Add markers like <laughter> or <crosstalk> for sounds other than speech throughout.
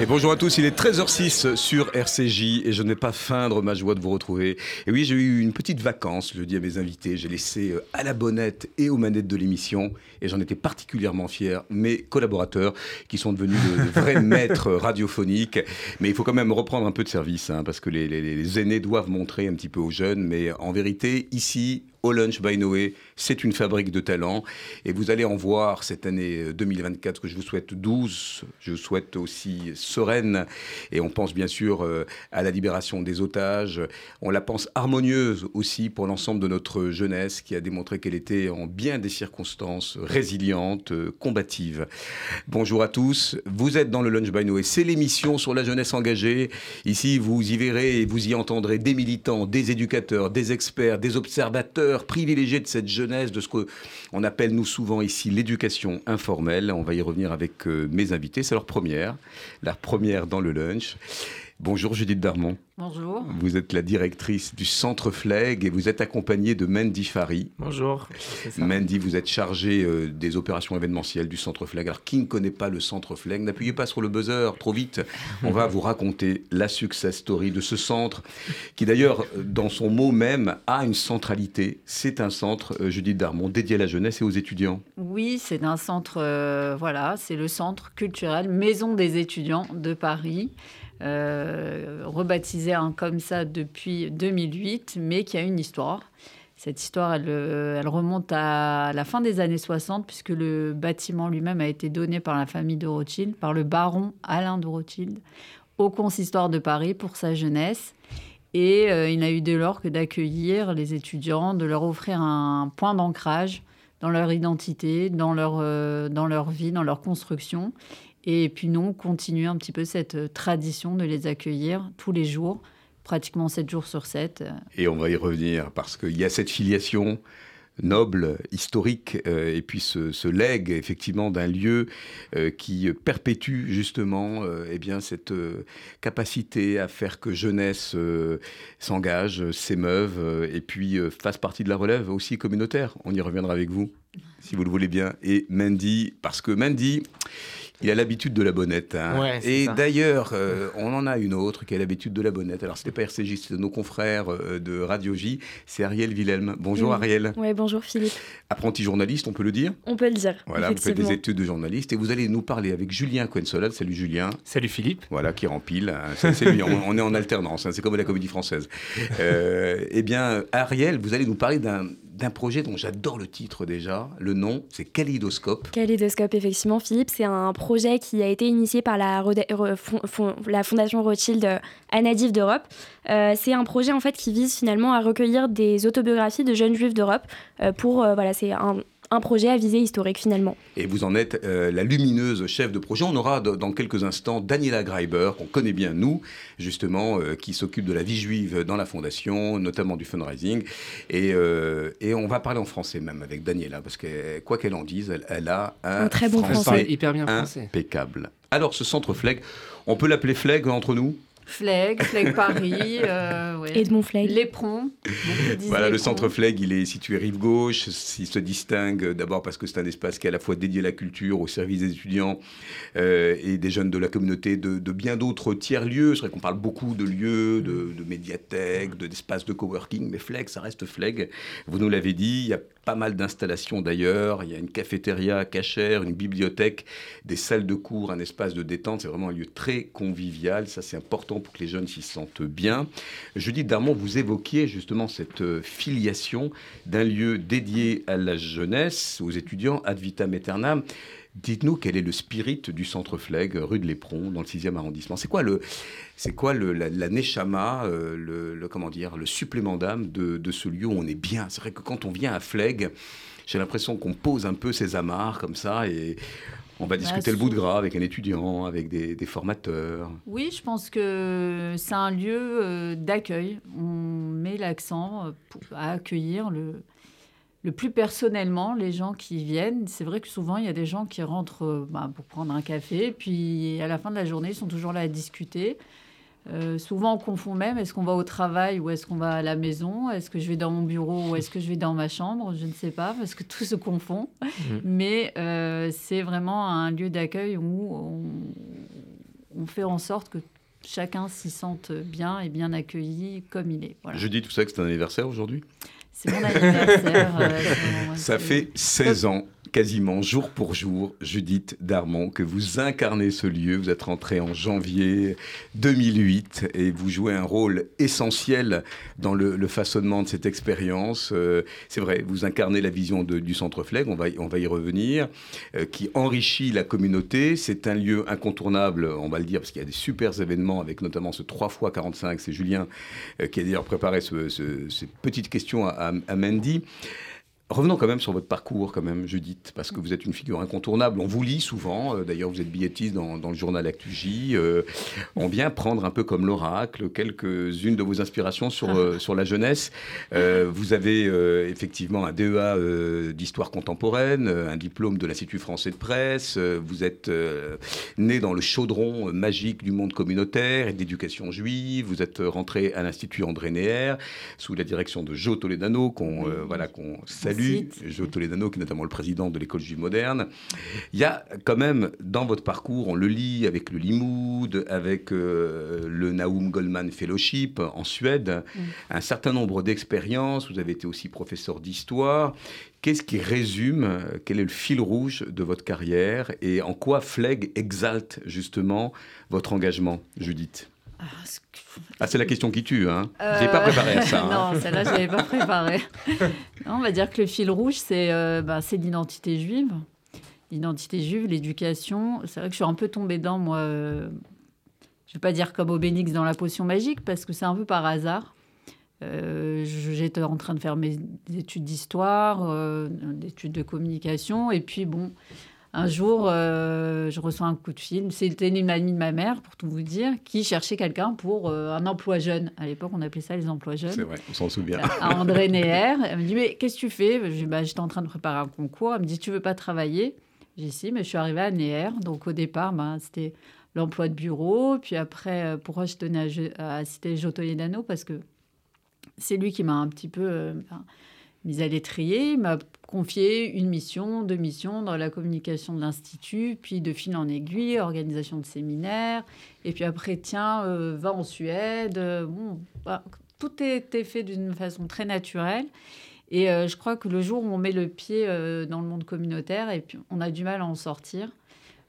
Et bonjour à tous, il est 13h06 sur RCJ et je ne vais pas feindre ma joie de vous retrouver. Et oui, j'ai eu une petite vacance, je le dis à mes invités, j'ai laissé euh, à la bonnette et aux manettes de l'émission et j'en étais particulièrement fier, mes collaborateurs qui sont devenus de <laughs> vrais maîtres radiophoniques. Mais il faut quand même reprendre un peu de service hein, parce que les, les aînés doivent montrer un petit peu aux jeunes. Mais en vérité, ici, au Lunch by Noé. C'est une fabrique de talents et vous allez en voir cette année 2024 que je vous souhaite douce, je vous souhaite aussi sereine et on pense bien sûr euh, à la libération des otages. On la pense harmonieuse aussi pour l'ensemble de notre jeunesse qui a démontré qu'elle était en bien des circonstances résiliente, combative. Bonjour à tous, vous êtes dans le Lunch by Noé, c'est l'émission sur la jeunesse engagée. Ici, vous y verrez et vous y entendrez des militants, des éducateurs, des experts, des observateurs privilégié de cette jeunesse, de ce qu'on appelle nous souvent ici l'éducation informelle. On va y revenir avec euh, mes invités. C'est leur première, la première dans le lunch. Bonjour Judith Darmon. Bonjour. Vous êtes la directrice du Centre FLEG et vous êtes accompagnée de Mandy Fari. Bonjour. Mandy, vous êtes chargée euh, des opérations événementielles du Centre FLEG. Alors, qui ne connaît pas le Centre FLEG N'appuyez pas sur le buzzer trop vite. On va vous raconter la success story de ce centre qui, d'ailleurs, dans son mot même, a une centralité. C'est un centre, euh, Judith Darmon, dédié à la jeunesse et aux étudiants. Oui, c'est un centre, euh, voilà, c'est le centre culturel Maison des étudiants de Paris. Euh, rebaptisé comme ça depuis 2008, mais qui a une histoire. Cette histoire, elle, euh, remonte à la fin des années 60, puisque le bâtiment lui-même a été donné par la famille de Rothschild, par le baron Alain de Rothschild, au consistoire de Paris pour sa jeunesse. Et euh, il n'a eu dès lors que d'accueillir les étudiants, de leur offrir un point d'ancrage dans leur identité, dans leur vie, dans leur construction. Et puis nous, continuer un petit peu cette euh, tradition de les accueillir tous les jours, pratiquement 7 jours sur 7. Et on va y revenir parce qu'il y a cette filiation noble, historique, euh, et puis ce, ce legs effectivement d'un lieu euh, qui perpétue justement eh bien, cette capacité à faire que jeunesse s'engage, s'émeuve, et puis fasse partie de la relève aussi communautaire. On y reviendra avec vous, si vous le voulez bien. Et Mandy, parce que Mandy, il a l'habitude de la bonnette. Hein. et d'ailleurs, euh, on en a une autre qui a l'habitude de la bonnette. Alors, ce n'est pas RCJ, c'est nos confrères euh, de Radio J. C'est Ariel Wilhelm. Bonjour Ariel. Oui, bonjour Philippe. Apprenti journaliste, on peut le dire On peut le dire. Voilà, vous faites des études de journaliste et vous allez nous parler avec Julien Coensolade. Salut Julien. Salut Philippe. Voilà, qui rempile. Hein. C'est lui, on, est en alternance. Hein. C'est comme la comédie française. Euh, eh bien, Ariel, vous allez nous parler d'un d'un projet dont j'adore le titre déjà. Le nom, c'est Kaléidoscope. Kaléidoscope, effectivement, Philippe. C'est un projet qui a été initié par la, la Fondation Rothschild Anadiv d'Europe. Euh, c'est un projet en fait qui vise finalement à recueillir des autobiographies de jeunes juifs d'Europe euh, pour euh, voilà c'est un, un projet à visée historique finalement. Et vous en êtes euh, la lumineuse chef de projet. On aura dans quelques instants Daniela Greiber, qu'on connaît bien nous, justement, euh, qui s'occupe de la vie juive dans la fondation, notamment du fundraising. Et, euh, et on va parler en français même avec Daniela, parce que quoi qu'elle en dise, elle, a un, très bon français, hyper bien français. impeccable. Alors ce centre FLEG, on peut l'appeler FLEG entre nous? Fleg, Fleg Paris, euh, ouais. Edmond Fleg. Lépron. Voilà, le centre Fleg, il est situé rive gauche. Il se distingue d'abord parce que c'est un espace qui est à la fois dédié à la culture, au service des étudiants euh, et des jeunes de la communauté, de, bien d'autres tiers-lieux. C'est vrai qu'on parle beaucoup de lieux, de, de médiathèques, d'espaces de, coworking, mais Fleg, ça reste Fleg. Vous nous l'avez dit, il y a pas mal d'installations d'ailleurs. Il y a une cafétéria cachère, une bibliothèque, des salles de cours, un espace de détente. C'est vraiment un lieu très convivial. Ça, c'est important pour que les jeunes s'y sentent bien. Judith Darmon, vous évoquiez justement cette euh, filiation d'un lieu dédié à la jeunesse, aux étudiants, ad vitam aeternam. Dites-nous quel est le spirit du centre Fleg, rue de l'Éperon, dans le 6e arrondissement. C'est quoi le, c'est quoi le, la, la neshama, euh, le, comment dire, le supplément d'âme de, de, ce lieu où on est bien? C'est vrai que quand on vient à Fleg, j'ai l'impression qu'on pose un peu ses amarres comme ça et on va discuter bah, le bout de gras avec un étudiant, avec des, des formateurs. Oui, je pense que c'est un lieu euh, d'accueil. On met l'accent euh, à accueillir le, le plus personnellement les gens qui viennent. C'est vrai que souvent, il y a des gens qui rentrent euh, bah, pour prendre un café, puis à la fin de la journée, ils sont toujours là à discuter. Euh, souvent, on confond même est-ce qu'on va au travail ou est-ce qu'on va à la maison? Est-ce que je vais dans mon bureau ou est-ce que je vais dans ma chambre? Je ne sais pas parce que tout se confond. Mmh. Mais euh, c'est vraiment un lieu d'accueil où on, fait en sorte que chacun s'y sente bien et bien accueilli comme il est. Je dis tout ça que c'est un anniversaire aujourd'hui? C'est mon anniversaire. Euh, ça fait 16 ans quasiment jour pour jour, Judith Darmon, que vous incarnez ce lieu. Vous êtes rentrée en janvier 2008 et vous jouez un rôle essentiel dans le, façonnement de cette expérience. Euh, c'est vrai, vous incarnez la vision du Centre Fleg, on va, on va y revenir, euh, qui enrichit la communauté. C'est un lieu incontournable, on va le dire, parce qu'il y a des super événements avec notamment ce 3 x 45. C'est Julien euh, qui a d'ailleurs préparé ces petites questions à, à Mandy. Revenons quand même sur votre parcours, quand même, Judith, parce que vous êtes une figure incontournable. On vous lit souvent, euh, d'ailleurs vous êtes billettiste dans, le journal ActuJ. Euh, on vient prendre un peu comme l'oracle quelques-unes de vos inspirations sur, euh, sur la jeunesse. vous avez effectivement un DEA d'histoire contemporaine, un diplôme de l'Institut français de presse. vous êtes né dans le chaudron magique du monde communautaire et d'éducation juive. Vous êtes rentré à l'Institut André Néer sous la direction de Joe Toledano, qu'on voilà, qu'on salue Salut, Jo Toledano, qui est notamment le président de l'école juive moderne. Il y a quand même dans votre parcours, on le lit avec le Limoud, avec euh, le Naum Goldman Fellowship en Suède, mm. un certain nombre d'expériences. Vous avez été aussi professeur d'histoire. Qu'est-ce qui résume, quel est le fil rouge de votre carrière et en quoi Fleg exalte justement votre engagement, Judith? Ah, ah, c'est la question qui tue, hein. Euh... J'ai pas préparé ça. <laughs> Hein. non, celle-là, je n'avais pas préparé. <laughs> on va dire que le fil rouge, c'est euh, bah, l'identité juive. L'identité juive, l'éducation. C'est vrai que je suis un peu tombée dedans, moi. Euh, je ne vais pas dire comme Obélix dans la potion magique, parce que c'est un peu par hasard. Euh, j'étais en train de faire mes études d'histoire, d'études de communication, et puis bon, un jour, euh, je reçois un coup de fil. C'était une amie de ma mère, pour tout vous dire, qui cherchait quelqu'un pour euh, un emploi jeune. À l'époque, on appelait ça les emplois jeunes. C'est vrai, on s'en souvient. <laughs> À André Neher. Elle me dit Mais qu'est-ce que tu fais? Bah, J'étais en train de préparer un concours. Elle me dit Tu veux pas travailler? J'ai dit Si, mais je suis arrivée à Neher. Donc au départ, bah, c'était l'emploi de bureau. Puis après, euh, pourquoi je tenais à, à citer Jotoyedano Parce que c'est lui qui m'a un petit peu mise à l'étrier. Il m'a confié une mission, deux missions dans la communication de l'Institut, puis de fil en aiguille, organisation de séminaires. Et puis après, tiens, euh, va en Suède. Bon, bah, tout était fait d'une façon très naturelle. Et euh, je crois que le jour où on met le pied euh, dans le monde communautaire, et puis on a du mal à en sortir.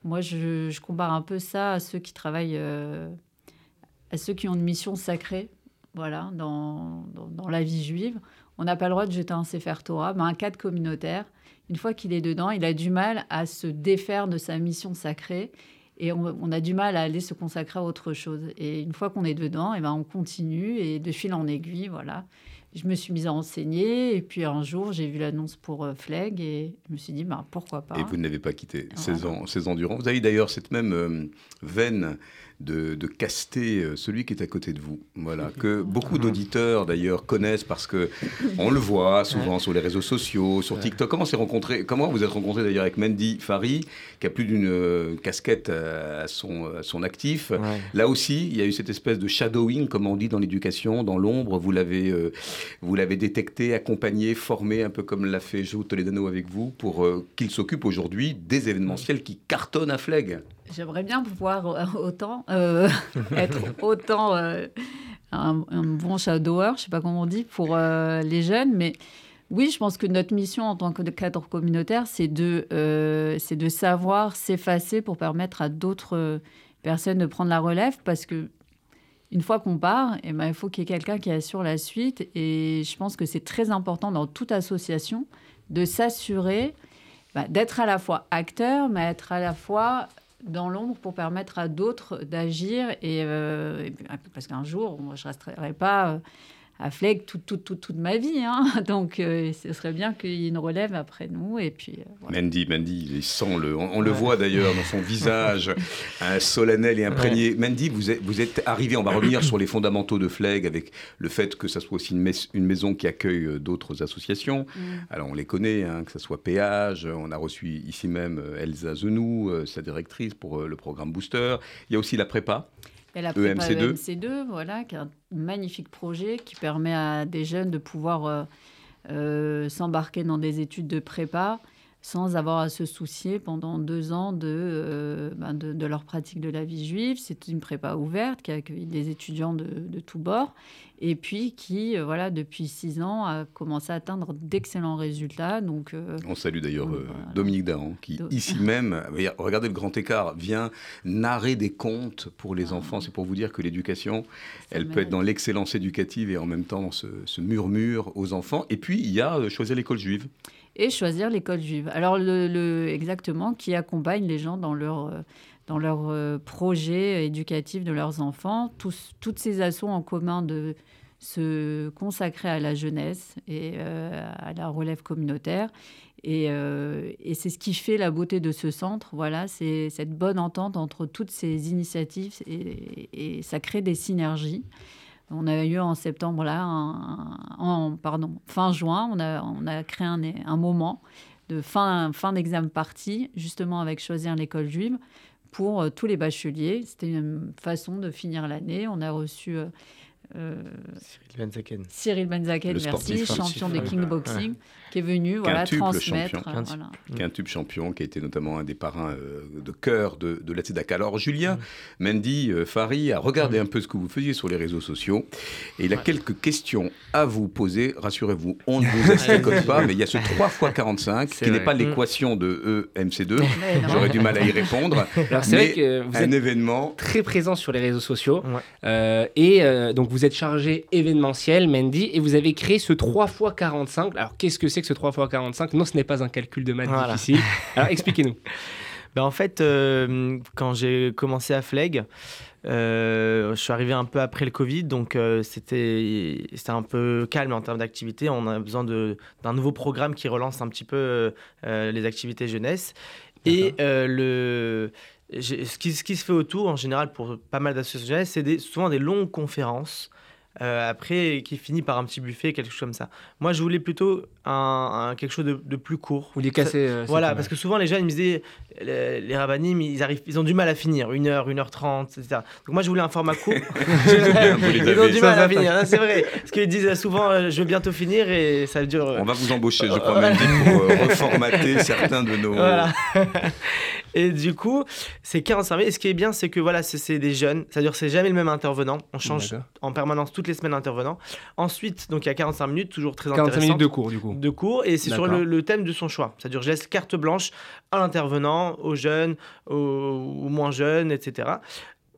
Moi, je, je compare un peu ça à ceux qui travaillent, à ceux qui ont une mission sacrée, voilà, dans, dans la vie juive on n'a pas le droit de jeter un Sefer Torah, mais un cadre communautaire, une fois qu'il est dedans, il a du mal à se défaire de sa mission sacrée et on, a du mal à aller se consacrer à autre chose. Et une fois qu'on est dedans, et eh ben on continue et de fil en aiguille, voilà. Je me suis mise à enseigner et puis un jour j'ai vu l'annonce pour euh, Fleg et je me suis dit bah, pourquoi pas. Et vous n'avez pas quitté 16 ans, 16 ans durant. Vous avez d'ailleurs cette même euh, veine de, caster euh, celui qui est à côté de vous. Voilà, <laughs> que beaucoup d'auditeurs d'ailleurs connaissent parce que on le voit souvent sur les réseaux sociaux, sur TikTok. Comment s'est rencontré Comment vous êtes rencontré d'ailleurs avec Mandy Fari, qui a plus d'une euh, casquette à son, son actif. Là aussi, il y a eu cette espèce de shadowing, comme on dit dans l'éducation, dans l'ombre. Vous l'avez euh, vous l'avez détecté, accompagné, formé, un peu comme l'a fait Joe Toledano avec vous, pour qu'il s'occupe aujourd'hui des événementiels qui cartonnent à Fleg. J'aimerais bien pouvoir euh, autant euh, <laughs> être autant euh, un, bon shadower, je sais pas comment on dit, pour les jeunes, mais oui, je pense que notre mission en tant que cadre communautaire, c'est de, c'est de savoir s'effacer pour permettre à d'autres personnes de prendre la relève, parce que une fois qu'on part, eh ben, il faut qu'il y ait quelqu'un qui assure la suite. Et je pense que c'est très important dans toute association de s'assurer bah, d'être à la fois acteur, mais être à la fois dans l'ombre pour permettre à d'autres d'agir. Et, euh, parce qu'un jour, je ne resterai pas euh, à Fleg toute, toute, toute, toute ma vie. Hein. <laughs> Donc, euh, ce serait bien qu'il y ait une relève après nous. Et puis, euh, Mandy, Mandy, il sent le, on, le voit d'ailleurs dans son visage, un <laughs> solennel et imprégné. Mandy, vous êtes, vous êtes arrivé, on va revenir sur les fondamentaux de Fleg avec le fait que ça soit aussi une, une maison qui accueille euh, d'autres associations. Mm. Alors, on les connaît, hein, que ce soit Péage, on a reçu ici même Elsa Zenou, sa directrice pour le programme Booster. Il y a aussi la prépa. Et la prépa EMC2. voilà, qui est un magnifique projet qui permet à des jeunes de pouvoir euh, euh, s'embarquer dans des études de prépa sans avoir à se soucier pendant deux ans de, euh, ben de, leur pratique de la vie juive. C'est une prépa ouverte qui accueille des étudiants de, de tous bords et puis qui, euh, voilà, depuis six ans, a commencé à atteindre d'excellents résultats. Donc, euh, On salue d'ailleurs Dominique Dahan, qui ici <laughs> même, regardez le grand écart, vient narrer des contes pour les ah. enfants. C'est pour vous dire que l'éducation, elle peut être dans l'excellence éducative et en même temps dans ce, ce murmure aux enfants. Et puis, il y a choisir l'école juive et choisir l'école juive. Alors, exactement, qui accompagne les gens dans leur, euh, dans leur euh, projet éducatif de leurs enfants. Toutes ces assauts en commun de se consacrer à la jeunesse et euh, à la relève communautaire. Et, c'est ce qui fait la beauté de ce centre. Voilà, c'est cette bonne entente entre toutes ces initiatives et ça crée des synergies. On a eu en septembre, là, en pardon, fin juin, on a, on a créé un, un moment de fin, fin d'examen parti, justement avec Choisir l'école juive, pour euh, tous les bacheliers. C'était une façon de finir l'année. On a reçu euh, euh, Cyril Benzaken. Cyril Benzaken, merci, champion des kickboxing, qui est venu voilà, transmettre. Champion. Voilà. Quintube champion, qui a été notamment un des parrains euh, de cœur de, de la TEDAC. Alors, Julien, mm. Mendy, euh, Fari a regardé mm. un peu ce que vous faisiez sur les réseaux sociaux et il a quelques questions à vous poser. Rassurez-vous, on ne <laughs> vous explique pas, mais il y a ce 3 x 45 qui n'est pas mm. l'équation de EMC2. J'aurais du mal à y répondre. <laughs> Alors, c'est vrai que vous êtes événement très présent sur les réseaux sociaux. et donc, vous êtes chargé événementiel, Mendy, et vous avez créé ce 3 x 45. Alors, qu'est-ce que c'est que ce 3 x 45 Non, ce n'est pas un calcul de maths difficile. <laughs> Alors, expliquez-nous. ben, en fait, euh, quand j'ai commencé à Fleg, euh, je suis arrivé un peu après le Covid, donc euh, c'était un peu calme en termes d'activité. On a besoin d'un nouveau programme qui relance un petit peu les activités jeunesse. Et le, ce qui, ce qui, se fait autour, en général, pour pas mal d'associations, c'est souvent des longues conférences. Euh, après, qui finit par un petit buffet, quelque chose comme ça. Moi, je voulais plutôt un, quelque chose de, plus court. Ou les casser. Euh, voilà, parce que souvent, les jeunes ils me disaient, les, les rabanim, ils, arrivent, ils ont du mal à finir, 1 heure, 1 heure 30, etc. Donc, moi, je voulais un format court. <laughs> <laughs> ils ont du mal à finir, hein, c'est vrai. Parce qu'ils disent souvent, euh, je vais bientôt finir et ça dure. On va vous embaucher, je crois, même, pour reformater <laughs> certains de nos. Voilà. Et du coup, c'est 45 minutes. Et ce qui est bien, c'est que voilà, c'est des jeunes. C'est-à-dire c'est jamais le même intervenant. On change en permanence toutes les semaines d'intervenant. Ensuite, donc il y a 45 minutes, toujours très 45 minutes de cours, du coup. De cours. Et c'est sur le, thème de son choix. C'est-à-dire je laisse carte blanche à l'intervenant, aux jeunes, aux, moins jeunes, etc.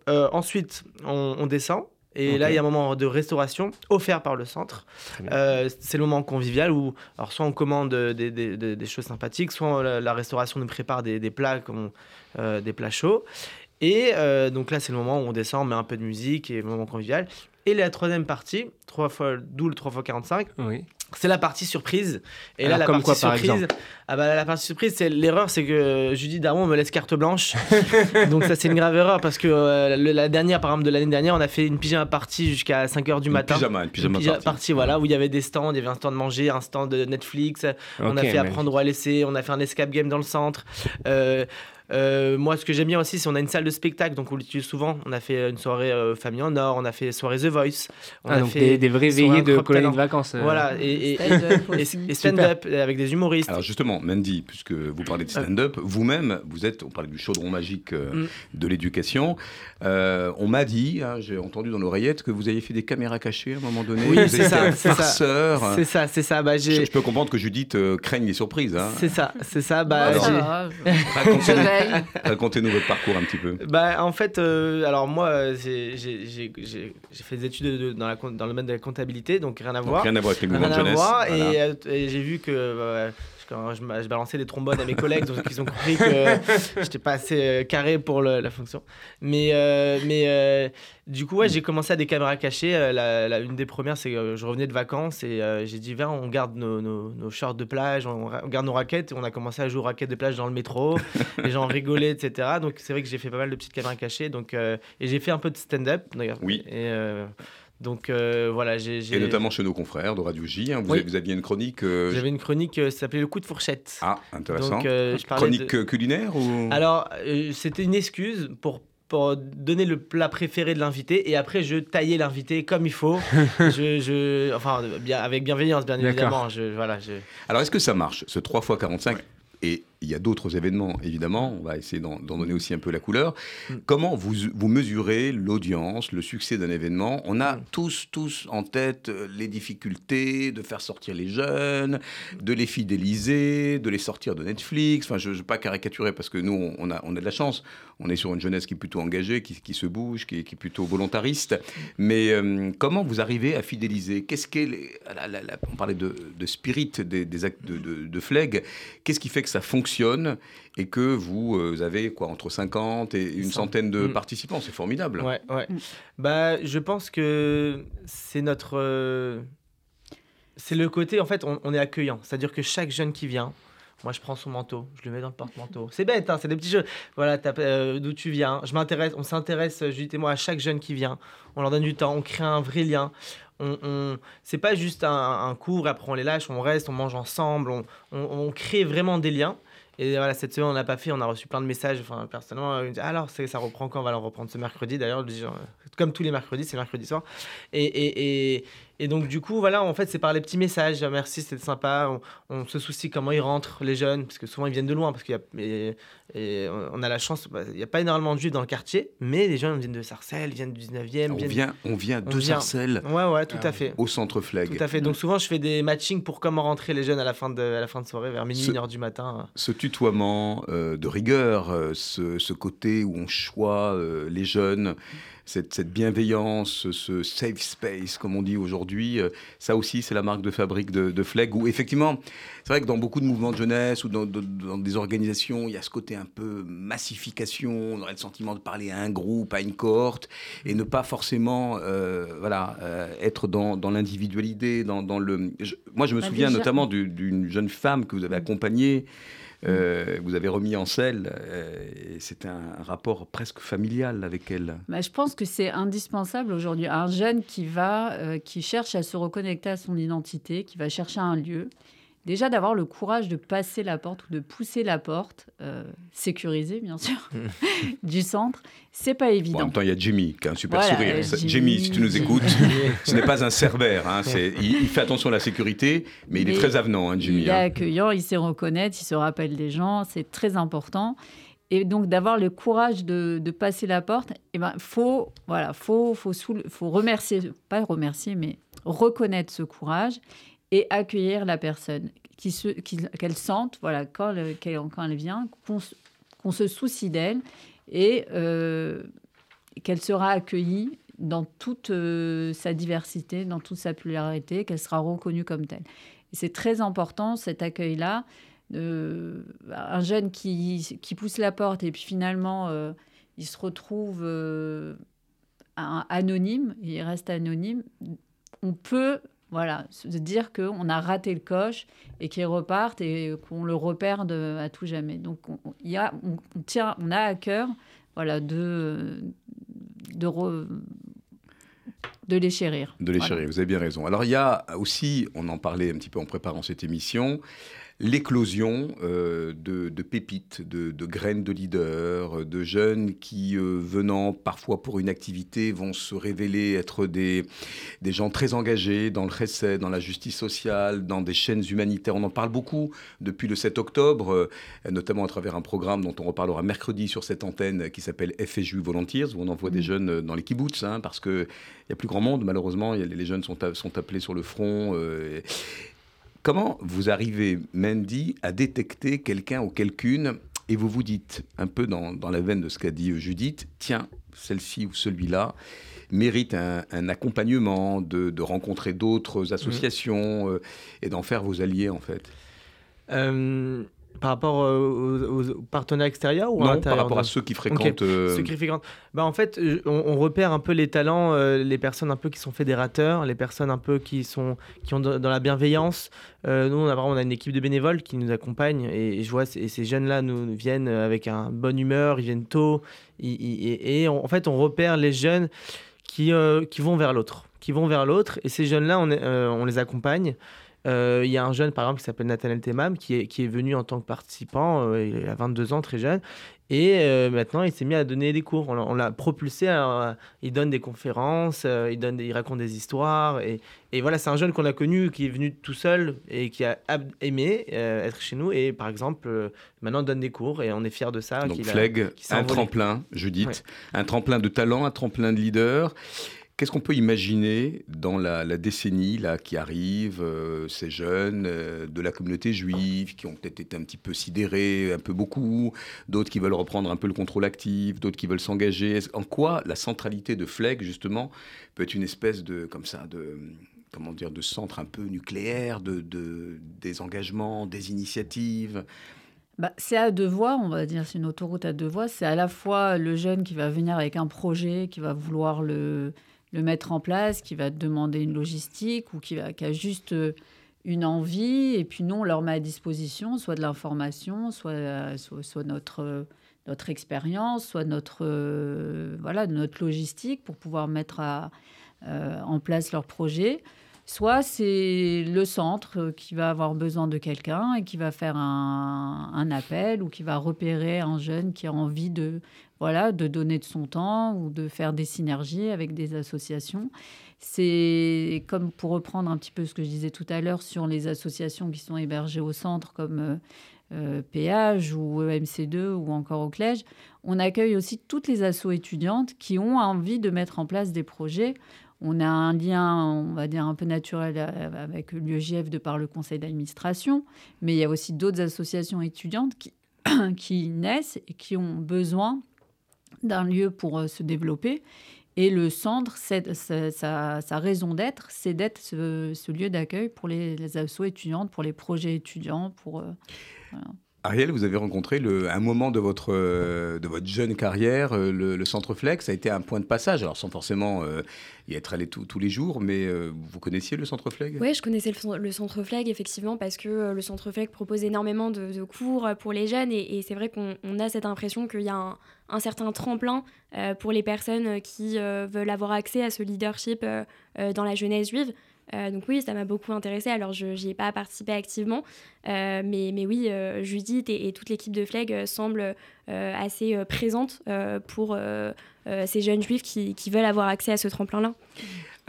Euh, ensuite, on descend. Et là, il y a un moment de restauration offert par le centre. Euh, c'est le moment convivial où, alors, soit on commande des, des, des, choses sympathiques, soit la, restauration nous prépare des, plats comme euh, des plats chauds. Et euh, donc là, c'est le moment où on descend, on met un peu de musique et le moment convivial. Et la troisième partie, 3 fois, d'où le 3 x 45, oui. C'est la partie surprise. Et là, la partie surprise, ah bah, la partie surprise, c'est l'erreur, c'est que Judy Darwin me laisse carte blanche. <laughs> Donc ça, c'est une grave erreur parce que euh, la dernière, par exemple, de l'année dernière, on a fait une pyjama partie jusqu'à 5h du matin. Pyjama, une pyjama, partie. voilà, où il y avait des stands, il y avait un stand de manger, un stand de Netflix. on a fait apprendre ou à laisser, on a fait un escape game dans le centre. Euh, euh, moi, ce que j'aime bien aussi, c'est on a une salle de spectacle, donc on l'utilise souvent. On a fait une soirée euh, Famille en Or, on a fait soirée The Voice. On ah, a donc fait des, vrais veillées de colonies de vacances. Euh. Voilà, et, stand-up avec des humoristes. Alors justement, Mandy, puisque vous parlez de stand-up, vous-même, vous êtes, on parle du chaudron magique mm. de l'éducation. on m'a dit, hein, j'ai entendu dans l'oreillette, que vous aviez fait des caméras cachées à un moment donné. Oui, c'est ça, c'est ça. C'est ça, c'est ça. Bah, je, peux comprendre que Judith craigne les surprises. Hein. C'est ça, c'est ça. Bah, Racontez-nous votre parcours un petit peu. Bah, en fait, euh, alors moi, j'ai fait des études dans, la, dans le domaine de la comptabilité, donc rien à voir. rien à voir avec les mouvements de jeunesse. Voir, et, euh, et j'ai vu que quand je, balançais des trombones à mes collègues, donc ils ont compris que <laughs> j'étais pas assez euh, carré pour la fonction. Mais, euh, mais du coup, ouais, j'ai commencé à des caméras cachées. La, une des premières, c'est que je revenais de vacances et j'ai dit, viens, on garde nos, nos, shorts de plage, on, garde nos raquettes. Et on a commencé à jouer aux raquettes de plage dans le métro. <laughs> les gens rigolaient, etc. Donc c'est vrai que j'ai fait pas mal de petites caméras cachées. Donc, et j'ai fait un peu de stand-up, d'ailleurs. Oui. Et, donc euh, voilà, j'ai. Et notamment chez nos confrères de Radio J, hein, vous, avez, vous, aviez une chronique. Euh, J'avais une chronique euh, s'appelait Le coup de fourchette. Ah, intéressant. Donc, chronique culinaire ou? Alors, c'était une excuse pour pour donner le plat préféré de l'invité et après je taillais l'invité comme il faut <laughs> je, je, enfin bien avec bienveillance bien évidemment je, voilà je... alors est-ce que ça marche ce 3 x 45 et il y a d'autres événements, évidemment. On va essayer d'en donner aussi un peu la couleur. Mm. Comment vous, vous mesurez l'audience, le succès d'un événement? On a mm. tous, tous en tête euh, les difficultés de faire sortir les jeunes, de les fidéliser, de les sortir de Netflix. Enfin, je ne veux pas caricaturer parce que nous, on a, on a de la chance. On est sur une jeunesse qui est plutôt engagée, qui, qui se bouge, qui, qui, est plutôt volontariste. Mais euh, comment vous arrivez à fidéliser? Qu'est-ce qu'est On parlait de, de spirit des, des actes de, de, de Fleg. Qu'est-ce qui fait que ça fonctionne et que vous, euh, avez quoi entre 50 et une centaine de mm. participants. C'est formidable. Ouais, ouais. Mm. Bah, je pense que c'est notre. Euh, c'est le côté, en fait, on, est accueillant. C'est-à-dire que chaque jeune qui vient, moi, je prends son manteau, je le mets dans le porte-manteau. C'est bête, hein, c'est des petits jeux. Voilà, euh, d'où tu viens. Je m'intéresse, on s'intéresse, Judith et moi, à chaque jeune qui vient. On leur donne du temps, on crée un vrai lien. On, on c'est pas juste un, cours, après on les lâche, on reste, on mange ensemble, on, on crée vraiment des liens. Et voilà, cette semaine, on n'a pas fait, on a reçu plein de messages. Enfin, personnellement, alors, ça reprend quand? On va le reprendre ce mercredi. D'ailleurs, comme tous les mercredis, c'est mercredi soir. Et, et, donc, du coup, voilà, en fait, c'est par les petits messages. Merci, c'était sympa. On, se soucie comment ils rentrent, les jeunes, parce que souvent, ils viennent de loin. Parce qu'il y a, et, on a la chance, bah, il n'y a pas énormément de juifs dans le quartier, mais les jeunes viennent de Sarcelles, viennent du 19e. On, vient, on vient de Sarcelles. Ouais, ouais, tout à fait. Au centre Flag. Tout à fait. Donc, souvent, je fais des matchings pour comment rentrer les jeunes à la fin de, à la fin de soirée, vers minuit, 1h du matin. Ce tutoiement euh, de rigueur, euh, ce, ce, côté où on choisit euh, les jeunes cette, bienveillance, ce safe space, comme on dit aujourd'hui, euh, ça aussi, c'est la marque de fabrique de, de Fleg, où effectivement, c'est vrai que dans beaucoup de mouvements de jeunesse ou dans, des organisations, il y a ce côté un peu massification, on aurait le sentiment de parler à un groupe, à une cohorte, et ne pas forcément euh, voilà, euh, être dans, l'individualité, dans, le... moi, je me bah, souviens notamment d'une jeune femme que vous avez accompagnée, euh, vous avez remis en selle. Euh, c'était un, rapport presque familial avec elle. Bah, je pense que c'est indispensable aujourd'hui. Un jeune qui va, euh, qui cherche à se reconnecter à son identité, qui va chercher un lieu, déjà d'avoir le courage de passer la porte ou de pousser la porte, euh, sécurisée bien sûr, <laughs> du centre, c'est pas évident. en même temps, il y a Jimmy qui a un super sourire. Jimmy, si tu nous écoutes, <laughs> ce n'est pas un cerbère. Hein, il, fait attention à la sécurité, mais, il est très avenant, hein, Jimmy. Il est hein. accueillant, il sait reconnaître, il se rappelle des gens, c'est très important. Et donc d'avoir le courage de, passer la porte, eh ben faut voilà, faut faut, faut remercier, pas remercier, mais reconnaître ce courage et accueillir la personne, qu'elle se, sente, voilà, quand, quand elle vient, qu'on se soucie d'elle et euh, qu'elle sera accueillie dans toute euh, sa diversité, dans toute sa pluralité, qu'elle sera reconnue comme telle. C'est très important cet accueil-là. Euh, un jeune qui, qui, pousse la porte et puis finalement il se retrouve anonyme, il reste anonyme, on peut voilà, se dire qu'on a raté le coche et qu'il reparte et qu'on le repère à tout jamais. Donc, on, y a, on, tient, on a à cœur voilà, de, de, de les chérir. De les chérir, vous avez bien raison. Alors, il y a aussi, on en parlait un petit peu en préparant cette émission, l'éclosion euh, de, pépites, de, graines de leaders, de jeunes qui, euh, venant parfois pour une activité, vont se révéler être des, des gens très engagés dans le recès, dans la justice sociale, dans des chaînes humanitaires. On en parle beaucoup depuis le 7 octobre, euh, notamment à travers un programme dont on reparlera mercredi sur cette antenne qui s'appelle FSU Volunteers, où on envoie des mmh. jeunes dans les kibbutz, hein, parce qu'il n'y a plus grand monde, malheureusement. les jeunes sont, sont appelés sur le front. Comment vous arrivez, Mandy, à détecter quelqu'un ou quelqu'une et vous vous dites, un peu dans, la veine de ce qu'a dit Judith, tiens, celle-ci ou celui-là mérite un, accompagnement, de, rencontrer d'autres associations euh, et d'en faire vos alliés en fait? Par rapport aux, partenaires extérieurs ou non, par rapport à ceux qui fréquentent. Ceux qui fréquentent. Bah, en fait, on, repère un peu les talents, les personnes un peu qui sont fédérateurs, les personnes un peu qui sont qui ont dans la bienveillance. nous, on a vraiment on a une équipe de bénévoles qui nous accompagne et, je vois et ces jeunes-là nous viennent avec un bonne humeur, ils viennent tôt et, en fait, on repère les jeunes qui qui vont vers l'autre, qui vont vers l'autre et ces jeunes-là, on, on les accompagne. Euh, il y a un jeune, par exemple, qui s'appelle Nathaniel Temam, qui est, qui est venu en tant que participant. Euh, il a 22 ans, très jeune. Et euh, maintenant, il s'est mis à donner des cours. On, l'a propulsé. il donne des conférences, il, donne il raconte des histoires. Et, et voilà, c'est un jeune qu'on a connu, qui est venu tout seul et qui a aimé être chez nous. Et par exemple, maintenant, donne des cours et on est fiers de ça. Donc, Fleg, un tremplin, Judith, un tremplin de talent, un tremplin de leader. Qu'est-ce qu'on peut imaginer dans la, décennie là, qui arrive, euh, ces jeunes euh, de la communauté juive qui ont peut-être été un petit peu sidérés, un peu beaucoup, d'autres qui veulent reprendre un peu le contrôle actif, d'autres qui veulent s'engager En quoi la centralité de Fleg, justement, peut être une espèce de, comme ça, de, comment dire, de centre un peu nucléaire, de, des engagements, des initiatives? Bah, c'est à deux voies, on va dire, c'est une autoroute à deux voies. C'est à la fois le jeune qui va venir avec un projet, qui va vouloir le, le mettre en place, qui va demander une logistique ou qui, va, a juste euh, une envie, et puis nous, on leur met à disposition soit de l'information, soit, euh, notre, euh, notre expérience, soit notre, voilà, notre logistique pour pouvoir mettre en place leur projet. Soit c'est le centre qui va avoir besoin de quelqu'un et qui va faire un, appel ou qui va repérer un jeune qui a envie de voilà, de donner de son temps ou de faire des synergies avec des associations. C'est comme pour reprendre un petit peu ce que je disais tout à l'heure sur les associations qui sont hébergées au centre comme euh, euh PH ou EMC2 ou encore au Collège. On accueille aussi toutes les assos étudiantes qui ont envie de mettre en place des projets. On a un lien, on va dire, un peu naturel euh, avec l'UEJF de par le conseil d'administration, mais il y a aussi d'autres associations étudiantes <coughs> qui, naissent et qui ont besoin d'un lieu pour euh, se développer. Et le centre, sa, raison d'être, c'est d'être ce, lieu d'accueil pour les, les étudiantes, pour les projets étudiants, pour... Euh, Ariel, vous avez rencontré le, un moment de votre, euh, de votre jeune carrière, euh, le, Centre Flex. A été un point de passage, alors sans forcément euh, y être allé tous les jours, mais vous connaissiez le Centre Fleg Oui, je connaissais le, Centre Fleg, effectivement, parce que le Centre Fleg propose énormément de, cours pour les jeunes, et, c'est vrai qu'on a cette impression qu'il y a un certain tremplin pour les personnes qui veulent avoir accès à ce leadership dans la jeunesse juive. Euh, donc oui, ça m'a beaucoup intéressée. Alors, je n'y ai pas participé activement, euh, mais, mais oui, euh, Judith et, toute l'équipe de Fleg semblent assez présentes pour ces jeunes juifs qui, qui, veulent avoir accès à ce tremplin-là.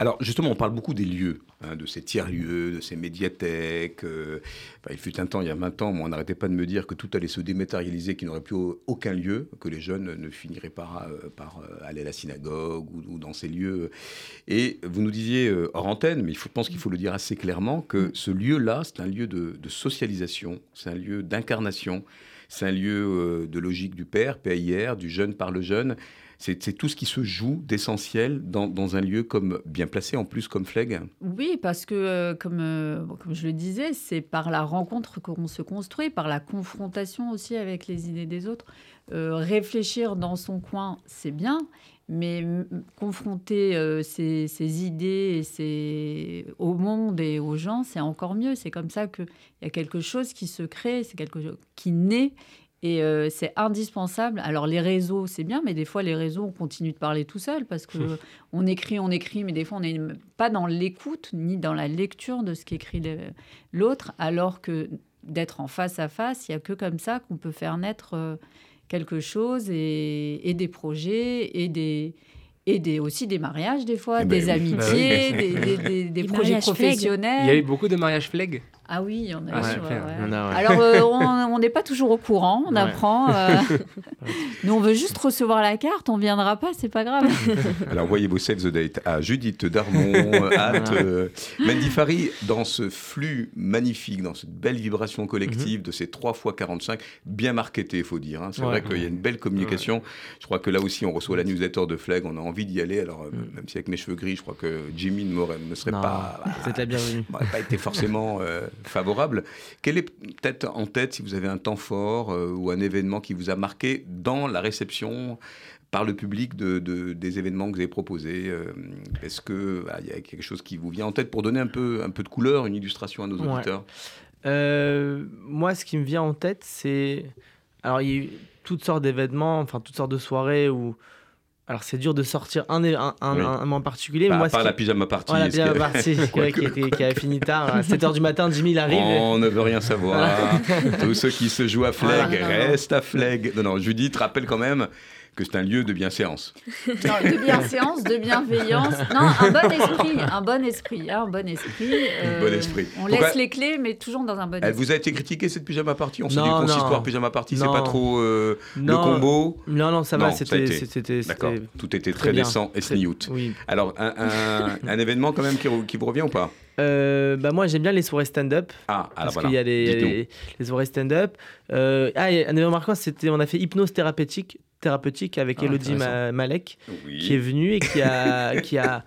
Alors justement, on parle beaucoup des lieux, hein, de ces tiers-lieux, de ces médiathèques. il fut un temps, il y a 20 ans, on n'arrêtait pas de me dire que tout allait se dématérialiser, qu'il n'y aurait plus aucun lieu, que les jeunes ne finiraient pas par aller à la synagogue ou, dans ces lieux. Et vous nous disiez hors antenne, mais je pense qu'il faut le dire assez clairement, que mm. ce lieu-là, c'est un lieu de, socialisation, c'est un lieu d'incarnation, c'est un lieu de logique du père, PAIR, du jeune par le jeune. C'est tout ce qui se joue d'essentiel dans, un lieu comme bien placé, en plus comme Fleg Oui, parce que, euh, comme, euh, comme je le disais, c'est par la rencontre qu'on se construit, par la confrontation aussi avec les idées des autres. Euh, réfléchir dans son coin, c'est bien, mais confronter ses, idées et au monde et aux gens, c'est encore mieux. C'est comme ça qu'il y a quelque chose qui se crée, c'est quelque chose qui naît et euh, c'est indispensable. Alors les réseaux, c'est bien, mais des fois les réseaux, on continue de parler tout seul parce que <laughs> on écrit, on écrit, mais des fois on n'est pas dans l'écoute ni dans la lecture de ce qu'écrit l'autre, alors que d'être en face à face, il y a que comme ça qu'on peut faire naître euh, quelque chose et, et des projets et des et des, aussi des mariages des fois, eh ben des amitiés, <laughs> des, des, <laughs> projets professionnels. Il y a eu beaucoup de mariages fleg ah oui, il y en a. Alors, euh, <laughs> on n'est pas toujours au courant, on apprend. Euh. Nous, on veut juste recevoir la carte, on ne viendra pas, c'est pas grave. Alors, envoyez vos save the date à Judith Darmon, à euh, Mandy Fari, dans ce flux magnifique, dans cette belle vibration collective mhm. de ces 3 fois 45, bien marketé, il faut dire. Hein. C'est vrai qu'il y a une belle communication. Je crois que là aussi, on reçoit la newsletter de Fleg, on a envie d'y aller. Alors, mm. même si avec mes cheveux gris, je crois que Jimmy ne, ne serait pas. C'est la bienvenue. <laughs> n'aurait pas été forcément favorable. Quel est peut-être en tête, si vous avez un temps fort ou un événement qui vous a marqué dans la réception par le public de, des événements que vous avez proposés Est-ce qu'il bah, y a quelque chose qui vous vient en tête pour donner un peu, un peu de couleur, une illustration à nos auditeurs? Moi, ce qui me vient en tête, c'est... Alors, il y a eu toutes sortes d'événements, enfin toutes sortes de soirées où alors c'est dur de sortir un, un, un, moment particulier. Bah, moi, part la pyjama party. la pyjama party, qui, <laughs> qui, a fini tard. À 7h du matin, Jimmy il arrive. On ne veut rien savoir. <laughs> Tous ceux qui se jouent à Fleg restent à Fleg. Non, non, Judith rappelle quand même que c'est un lieu de bienséance. <laughs> Non, de bienséance, de bienveillance. Non, un bon esprit, un bon esprit, hein, un bon esprit. Euh, bon esprit. On laisse les clés, mais toujours dans un bon esprit. Elle vous a été critiquée cette pyjama party On s'est dit consistoire pyjama party, c'est pas trop euh, le combo? Non, non, ça va, c'était. D'accord, tout était très, décent et sniout. Oui. Alors, un, un, événement quand même qui, qui vous revient ou pas? Euh, bah moi j'aime bien les soirées stand-up ah, alors parce qu'il y a les, les, soirées stand-up euh, ah un événement marquant c'était on a fait hypnose thérapeutique thérapeutique avec ah, Elodie Malek, qui est venue et qui a, <laughs> qui a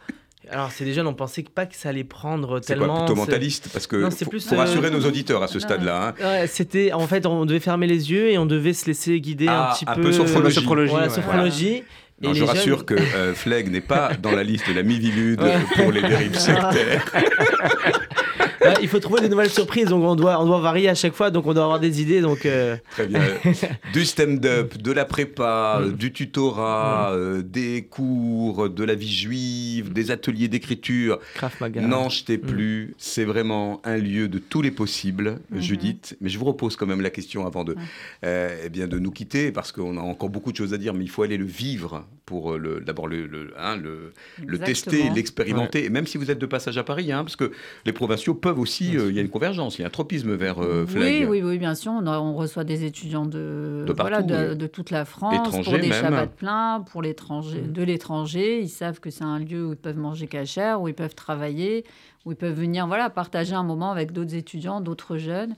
alors, c'est des jeunes, on pensait pas que ça allait prendre tellement. C'est plutôt mentaliste Parce que plus, pour rassurer nos auditeurs à ce stade-là. Hein. c'était, en fait, on devait fermer les yeux et on devait se laisser guider un ah, petit peu. Un peu sophrologie. sophrologie, sophrologie. Non, je rassure que euh, Fleg n'est pas dans la liste de la Mivilude pour les dérives sectaires. <laughs> il faut trouver des nouvelles surprises, donc on doit, on doit varier à chaque fois, donc on doit avoir des idées. Donc euh. Très bien. <laughs> Du stand-up, de la prépa, mm. du tutorat, mm. euh, des cours, de la vie juive, des ateliers d'écriture. N'en jetez mm. plus. C'est vraiment un lieu de tous les possibles, mm-hmm. Judith. Mais je vous repose quand même la question avant de, euh, eh bien, de nous quitter, parce qu'on a encore beaucoup de choses à dire, mais il faut aller le vivre pour d'abord le, le, hein, le, le, tester, l'expérimenter. Et même si vous êtes de passage à Paris, hein, parce que les provinciaux peuvent aussi, euh, il y a une convergence, il y a un tropisme vers euh, Oui, oui, oui, bien sûr. On, reçoit des étudiants de, de, de, toute la France pour des Shabbats pleins, pour l'étranger, mm. de l'étranger. Ils savent que c'est un lieu où ils peuvent manger cachère, où ils peuvent travailler, où ils peuvent venir voilà, partager un moment avec d'autres étudiants, d'autres jeunes.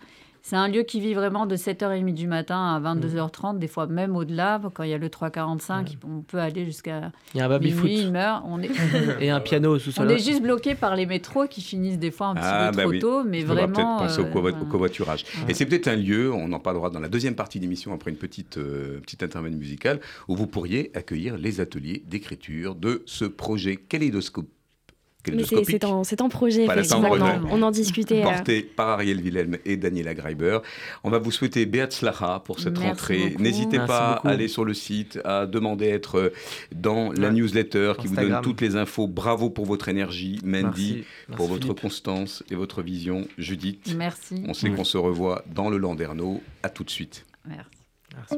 C'est un lieu qui vit vraiment de 7h30 du matin à 22h30, des fois même au-delà. Quand il y a le 345, on peut aller jusqu'à il y a un minuit, une heure. On est... <laughs> Et un piano sous On est juste bloqué par les métros qui finissent des fois un petit ah, peu bah trop tôt, mais vraiment... peut-être penser au, euh, covoiturage. Et c'est peut-être un lieu, on en parlera dans la deuxième partie d'émission après une petite, euh, petite intervention musicale, où vous pourriez accueillir les ateliers d'écriture de ce projet Kaleidoscope c'est en, en, projet, On en discutait. Euh. Porté par Ariel Wilhelm et Daniela Greiber. On va vous souhaiter Beat Slacha pour cette rentrée. N'hésitez pas à aller sur le site, à demander à être dans la newsletter qui vous donne toutes les infos. Bravo pour votre énergie, Mandy, pour votre constance et votre vision, Judith. Merci. On sait qu'on se revoit dans le Landerneau. À tout de suite. Merci. Merci.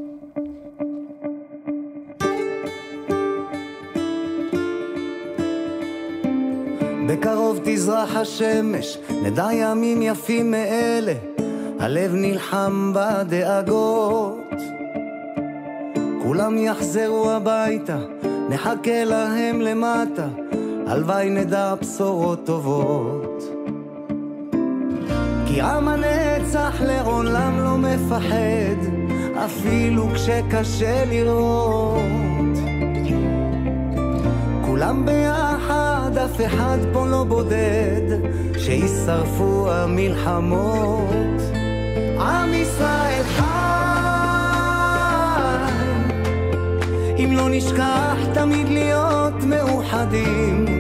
בקרוב תזרח השמש, נדע ימים יפים מאלה, הלב נלחם בדאגות. כולם יחזרו הביתה, נחכה להם למטה, הלוואי נדע בשורות טובות. כי עם הנצח לעולם לא מפחד, אפילו כשקשה לראות. כולם ביחד, אף אחד פה לא בודד, שישרפו המלחמות. עם ישראל חי, אם לא נשכח תמיד להיות מאוחדים.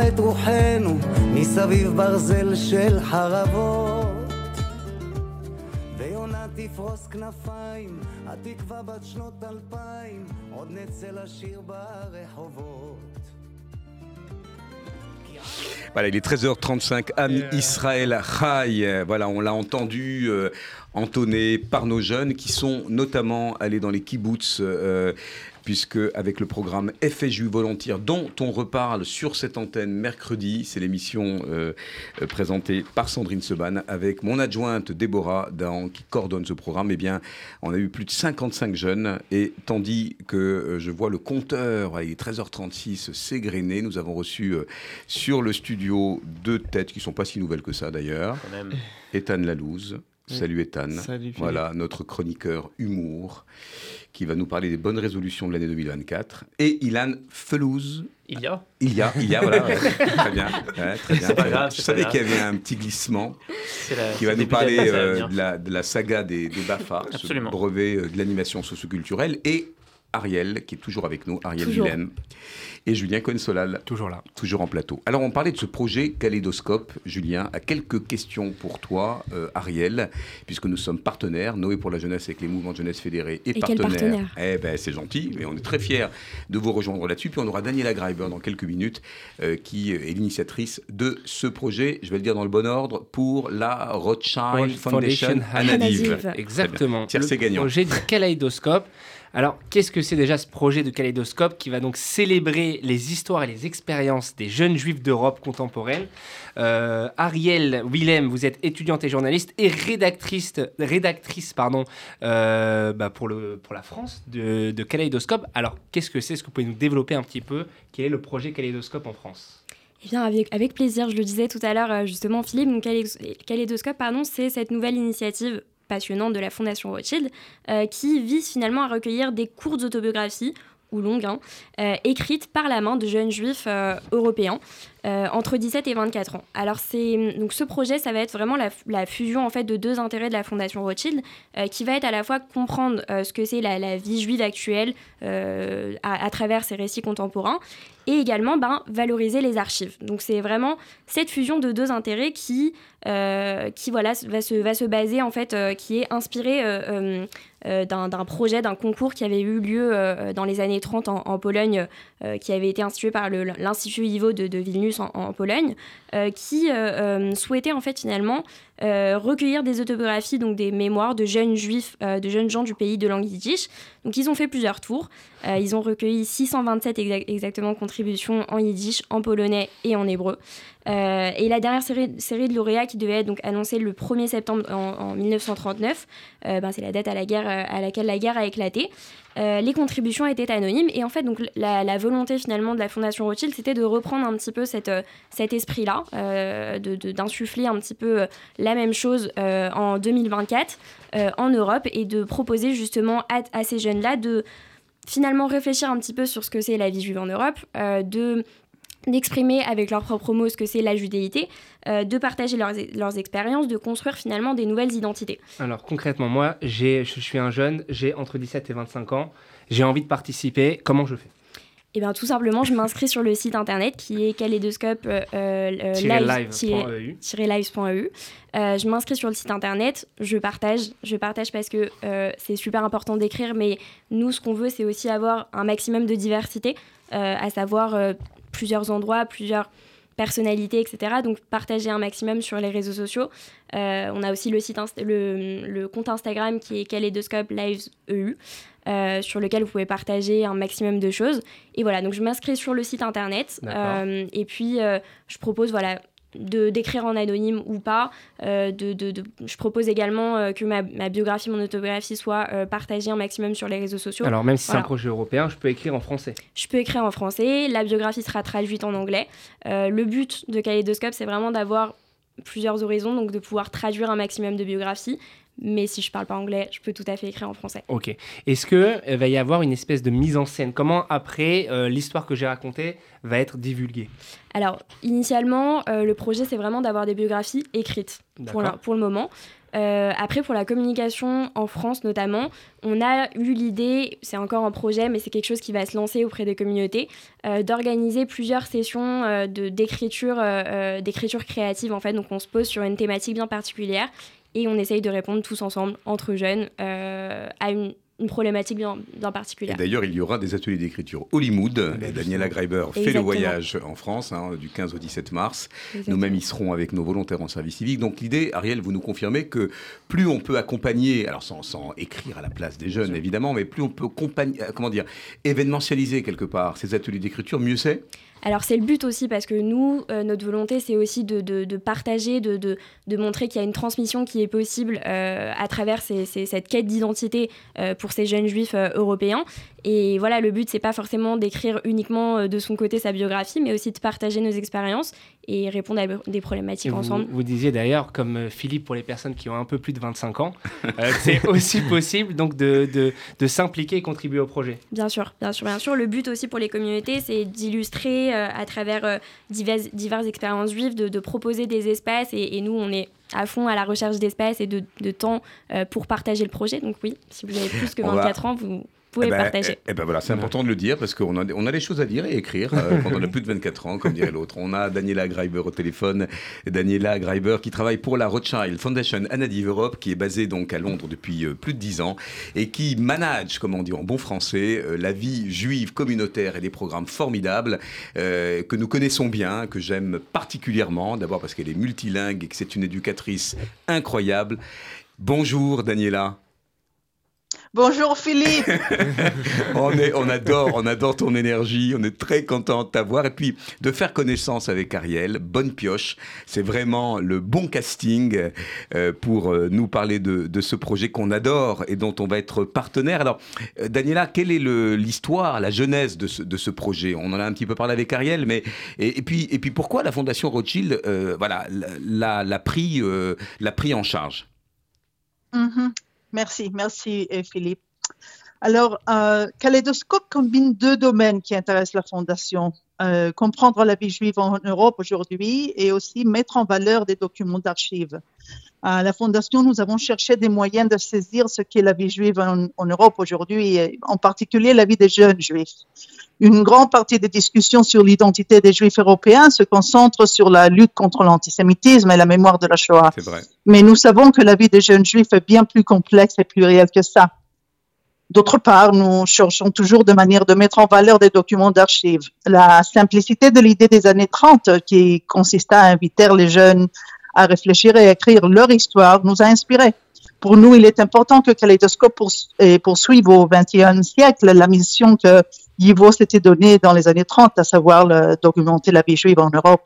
תיפול כעת רוחנו, מסביב ברזל של חרבות. ויונה תפרוס כנפיים, התקווה בת שנות אלפיים, עוד נצא לשיר ברחובות. Voilà, il est 13h35, Am Israël Chai. Voilà, on l'a entendu euh, entonné par nos jeunes qui sont notamment allés dans les kibbutz. Euh, puisque avec le programme FSU Volontaire dont on reparle sur cette antenne mercredi, c'est l'émission euh, euh, présentée par Sandrine Seban avec mon adjointe Déborah Dahan qui coordonne ce programme. Eh bien, on a eu plus de 55 jeunes et tandis que euh, je vois le compteur, il est 13h36, s'égrener, nous avons reçu sur le studio deux têtes qui sont pas si nouvelles que ça d'ailleurs. Ethan Lalouse. Salut Ethan. Salut voilà notre chroniqueur humour qui va nous parler des bonnes résolutions de l'année 2024. Et Ilan Felouz. Il y a Il y a, il y a, voilà. très bien. très bien. Pas grave, Je savais qu'il y avait un petit glissement qui va nous parler euh, de, la, de, la, saga des, des BAFA, ce brevet euh, de l'animation socioculturelle, et Ariel, qui est toujours avec nous, Ariel Willem et Julien Cohen-Solal. Toujours là. Toujours en plateau. Alors, on parlait de ce projet Kaléidoscope. Julien, à quelques questions pour toi, euh, Ariel, puisque nous sommes partenaires, Noé pour la jeunesse avec les mouvements de jeunesse fédérés et, partenaires. Eh ben, c'est gentil, mais on est très fiers de vous rejoindre là-dessus. Puis on aura Daniela Greiber dans quelques minutes, euh, qui est l'initiatrice de ce projet, je vais le dire dans le bon ordre, pour la Rothschild Foundation, Foundation Exactement. c'est gagnant. Le projet du Kaléidoscope. Alors, qu'est-ce que c'est déjà ce projet de Kaleidoscope qui va donc célébrer les histoires et les expériences des jeunes juifs d'Europe contemporaine euh, Ariel Willem, vous êtes étudiante et journaliste et rédactrice, rédactrice pardon, euh, bah, pour, la France de, de Kaleidoscope. Alors, qu'est-ce que c'est? Est-ce que vous pouvez nous développer un petit peu Quel est le projet Kaleidoscope en France? Eh bien, avec, plaisir, je le disais tout à l'heure, euh, justement, Philippe, donc Kaleidoscope, pardon, c'est cette nouvelle initiative passionnante de la Fondation Rothschild, euh, qui vise finalement à recueillir des courtes autobiographies ou longues, hein, euh, écrites par la main de jeunes juifs euh, européens entre 17 et 24 ans. Alors c'est donc ce projet, ça va être vraiment la, fusion en fait de deux intérêts de la Fondation Rothschild, qui va être à la fois comprendre ce que c'est la, vie juive actuelle à, travers ces récits contemporains, et également ben, valoriser les archives. Donc c'est vraiment cette fusion de deux intérêts qui euh, qui voilà, va, se, va se baser, en fait, euh, qui est inspiré euh, d'un projet, d'un concours qui avait eu lieu dans les années 30 en, Pologne, qui avait été institué par l'Institut Ivo de, Vilnius en, Pologne, qui souhaitait, en fait, finalement, recueillir des autobiographies, donc des mémoires de jeunes juifs, de jeunes gens du pays de langue yiddish. Donc ils ont fait plusieurs tours. ils ont recueilli 627 exactement contributions en yiddish, en polonais et en hébreu. Euh, et la dernière série, de lauréats qui devait être donc annoncée le 1er septembre en, 1939, euh, ben, c'est la date à, la guerre, euh, à laquelle la guerre a éclaté. Les contributions étaient anonymes. Et en fait donc la, volonté finalement de la Fondation Rothschild c'était de reprendre un petit peu cette, cet esprit-là, d'insuffler un petit peu la même chose en 2024 en Europe et de proposer justement à, à ces jeunes-là de finalement réfléchir un petit peu sur ce que c'est la vie juive en Europe, de d'exprimer avec leurs propres mots ce que c'est la judéité, euh, de partager leurs, leurs, expériences, de construire finalement des nouvelles identités. Alors concrètement, moi, je suis un jeune, j'ai entre 17 et 25 ans, j'ai envie de participer, comment je fais? Eh bien, tout simplement, je m'inscris sur le site internet qui est kaléidoscope euh, euh live.eu. Euh, je m'inscris sur le site internet, je partage. Je partage parce que c'est super important d'écrire, mais nous, ce qu'on veut, c'est aussi avoir un maximum de diversité, à savoir plusieurs endroits, plusieurs personnalités, etc. Donc partager un maximum sur les réseaux sociaux. Euh, on a aussi le, site le, compte Instagram qui est Kaleidoscope Lives EU. Euh, sur lequel vous pouvez partager un maximum de choses. Et voilà, donc je m'inscris sur le site internet euh, et puis je propose voilà de d'écrire en anonyme ou pas. Euh, de, de, je propose également euh, que ma, ma, biographie, mon autobiographie soit euh, partagée un maximum sur les réseaux sociaux. Alors même si c'est un projet européen, je peux écrire en français. Je peux écrire en français. La biographie sera traduite en anglais. le but de Kaleidoscope, c'est vraiment d'avoir plusieurs horizons, donc de pouvoir traduire un maximum de biographies. Mais si je parle pas anglais, je peux tout à fait écrire en français. Ok. Est-ce qu'il va y avoir une espèce de mise en scène? Comment après l'histoire que j'ai racontée va être divulguée? Alors, initialement, euh, le projet, c'est vraiment d'avoir des biographies écrites pour, pour le moment. Euh, après, pour la communication en France notamment, on a eu l'idée, c'est encore un projet, mais c'est quelque chose qui va se lancer auprès des communautés, euh, d'organiser plusieurs sessions de, d'écriture, d'écriture créative en fait. Donc on se pose sur une thématique bien particulière et on essaye de répondre tous ensemble, entre jeunes, à une, une problématique bien, particulière. D'ailleurs, il y aura des ateliers d'écriture Hollywood. Et Daniela Greiber fait le voyage en France hein, du 15 au 17 mars. Nous-mêmes y serons avec nos volontaires en service civique. Donc l'idée, Ariel, vous nous confirmez que plus on peut accompagner, alors sans, sans écrire à la place des jeunes évidemment, mais plus on peut euh, comment dire, événementialiser quelque part ces ateliers d'écriture, mieux c'est? Alors c'est le but aussi parce que nous, euh, notre volonté, c'est aussi de, de, partager, de, de montrer qu'il y a une transmission qui est possible euh, à travers cette quête d'identité euh, pour ces jeunes juifs européens. Et voilà, le but, c'est pas forcément d'écrire uniquement de son côté sa biographie, mais aussi de partager nos expériences et répondre à des problématiques ensemble. Vous disiez d'ailleurs, comme Philippe, pour les personnes qui ont un peu plus de 25 ans, c'est <laughs> aussi possible donc de, de, de s'impliquer et contribuer au projet. Bien sûr, bien sûr, bien sûr. Le but aussi pour les communautés, c'est d'illustrer euh, à travers euh, diverses, diverses, expériences juives, de, proposer des espaces. Et, nous, on est à fond à la recherche d'espaces et de, de temps euh, pour partager le projet. Donc oui, si vous avez plus que 24 ans, vous, pouvez eh ben, partager. Eh, eh ben voilà, c'est important de le dire parce qu'on a, on a des choses à dire et écrire euh, quand on a plus de 24 ans, comme dirait l'autre. On a Daniela Greiber au téléphone. Daniela Greiber qui travaille pour la Rothschild Foundation Anadive Europe, qui est basée donc à Londres depuis euh, plus de 10 ans et qui manage, comme on dit en bon français, euh, la vie juive communautaire et des programmes formidables que nous connaissons bien, que j'aime particulièrement. D'abord parce qu'elle est multilingue et que c'est une éducatrice incroyable. Bonjour Daniela. Bonjour Philippe. <laughs> on, est, on, adore, on adore ton énergie, on est très content de t'avoir. Et puis de faire connaissance avec Ariel, bonne pioche. C'est vraiment le bon casting euh, pour euh, nous parler de, ce projet qu'on adore et dont on va être partenaire. Alors, euh, Daniela, quelle est l'histoire, la genèse de ce, projet? On en a un petit peu parlé avec Ariel, mais et, puis, et puis pourquoi la Fondation Rothschild voilà, l'a pris, pris en charge? Mm-hmm. Merci, merci euh, Philippe. Alors, euh, Kaleidoscope combine deux domaines qui intéressent la Fondation. Euh, comprendre la vie juive en Europe aujourd'hui et aussi mettre en valeur des documents d'archives. À la Fondation, nous avons cherché des moyens de saisir ce qu'est la vie juive en, Europe aujourd'hui, en particulier la vie des jeunes juifs. Une grande partie des discussions sur l'identité des juifs européens se concentre sur la lutte contre l'antisémitisme et la mémoire de la Shoah. Vrai. Mais nous savons que la vie des jeunes juifs est bien plus complexe et plus réelle que ça. D'autre part, nous cherchons toujours de manière de mettre en valeur des documents d'archives. La simplicité de l'idée des années 30 qui consista à inviter les jeunes à réfléchir et à écrire leur histoire nous a inspirés. Pour nous, il est important que Kaleidoscope poursuive au XXIe siècle la mission que Yivo s'était donnée dans les années 30, à savoir le, documenter la vie juive en Europe.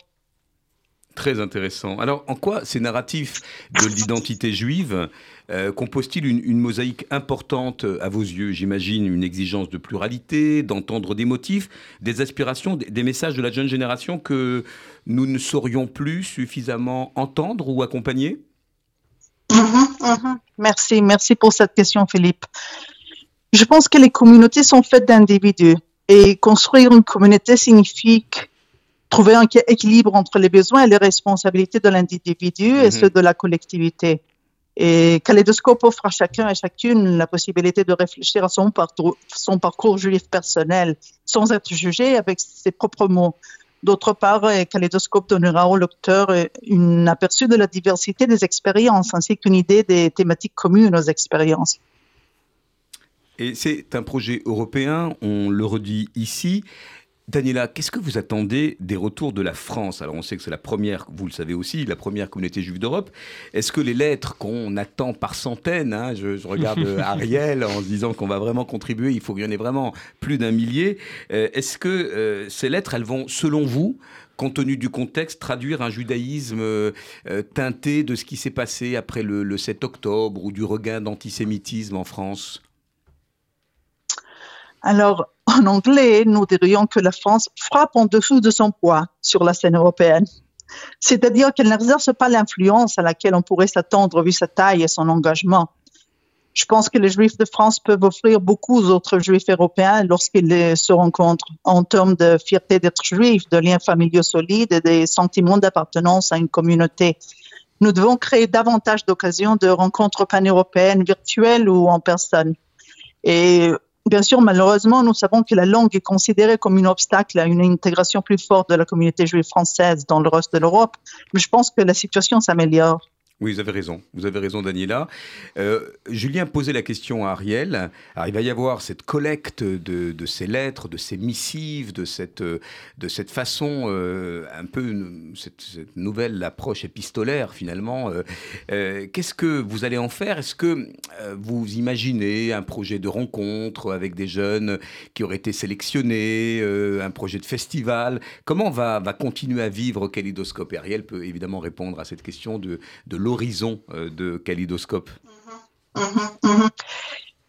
Très intéressant. Alors, en quoi ces narratifs de l'identité juive euh, composent-ils une, mosaïque importante à vos yeux? J'imagine une exigence de pluralité, d'entendre des motifs, des aspirations, des, messages de la jeune génération que nous ne saurions plus suffisamment entendre ou accompagner? Mhm. Merci, merci pour cette question, Philippe. Je pense que les communautés sont faites d'individus et construire une communauté signifie trouver un équilibre entre les besoins et les responsabilités de l'individu et mhm. ceux de la collectivité. Et Kaleidoscope offre à chacun et chacune la possibilité de réfléchir à son parcours, son parcours juif personnel sans être jugé avec ses propres mots. D'autre part, Kaleidoscope donnera au lecteur un aperçu de la diversité des expériences ainsi qu'une idée des thématiques communes aux expériences. Et c'est un projet européen, on le redit ici. Daniela, qu'est-ce que vous attendez des retours de la France? Alors on sait que c'est la première, vous le savez aussi, la première communauté juive d'Europe. Est-ce que les lettres qu'on attend par centaines, hein, je, regarde <laughs> Ariel en se disant qu'on va vraiment contribuer, il faut qu'il y en ait vraiment plus d'un millier, euh, est-ce que euh, ces lettres, elles vont, selon vous, compte tenu du contexte, traduire un judaïsme euh, teinté de ce qui s'est passé après le, le 7 octobre ou du regain d'antisémitisme en France? Alors, en anglais, nous dirions que la France frappe en dessous de son poids sur la scène européenne. C'est-à-dire qu'elle n'exerce pas l'influence à laquelle on pourrait s'attendre vu sa taille et son engagement. Je pense que les Juifs de France peuvent offrir beaucoup aux autres Juifs européens lorsqu'ils se rencontrent en termes de fierté d'être Juifs, de liens familiaux solides et des sentiments d'appartenance à une communauté. Nous devons créer davantage d'occasions de rencontres pan-européennes virtuelles ou en personne. Et Bien sûr, malheureusement, nous savons que la langue est considérée comme un obstacle à une intégration plus forte de la communauté juive française dans le reste de l'Europe, mais je pense que la situation s'améliore. Oui, vous avez raison. Vous avez raison, Daniela. Euh, Julien posait la question à Ariel. il va y avoir cette collecte de, ces lettres, de ces missives, de cette, de cette façon, euh, un peu, cette, nouvelle approche épistolaire, finalement. Euh, qu'est-ce que vous allez en faire? Est-ce que vous imaginez un projet de rencontre avec des jeunes qui auraient été sélectionnés, un projet de festival? Comment va, va continuer à vivre Kaleidoscope? Ariel peut évidemment répondre à cette question de, de l'horizon euh, de Kaleidoscope mhm, mhm, mhm.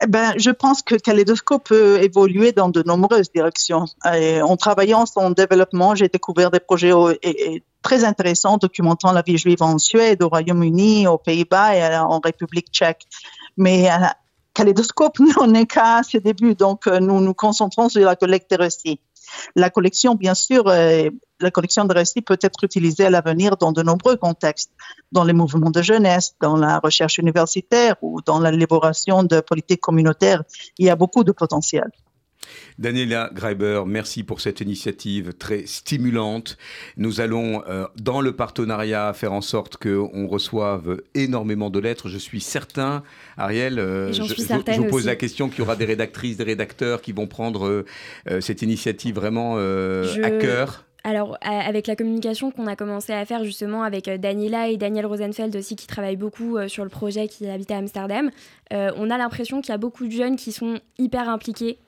Eh ben, je pense que Kaleidoscope peut évoluer dans de nombreuses directions. en travaillant son développement, j'ai découvert des projets très intéressants documentant la vie juive en Suède, au Royaume-Uni, aux Pays-Bas et en République tchèque. Mais euh, Kaleidoscope <laughs> n'en est qu'à ses débuts, donc euh, nous nous concentrons sur la collecte des récits. La collection, bien sûr, la collection de récits peut être utilisée à l'avenir dans de nombreux contextes, dans les mouvements de jeunesse, dans la recherche universitaire ou dans l'élaboration de politiques communautaires. Il y a beaucoup de potentiel. Daniela Greiber, merci pour cette initiative très stimulante. Nous allons, euh, dans le partenariat, faire en sorte qu'on reçoive énormément de lettres. Je suis certain, Ariel, euh, je, vous pose la question qu'il y aura des rédactrices, des rédacteurs qui vont prendre euh, cette initiative vraiment à cœur. Alors, avec la communication qu'on a commencé à faire justement avec euh, Daniela et Daniel Rosenfeld aussi, qui travaillent beaucoup euh, sur le projet qui habite à Amsterdam, euh, on a l'impression qu'il y a beaucoup de jeunes qui sont hyper impliqués,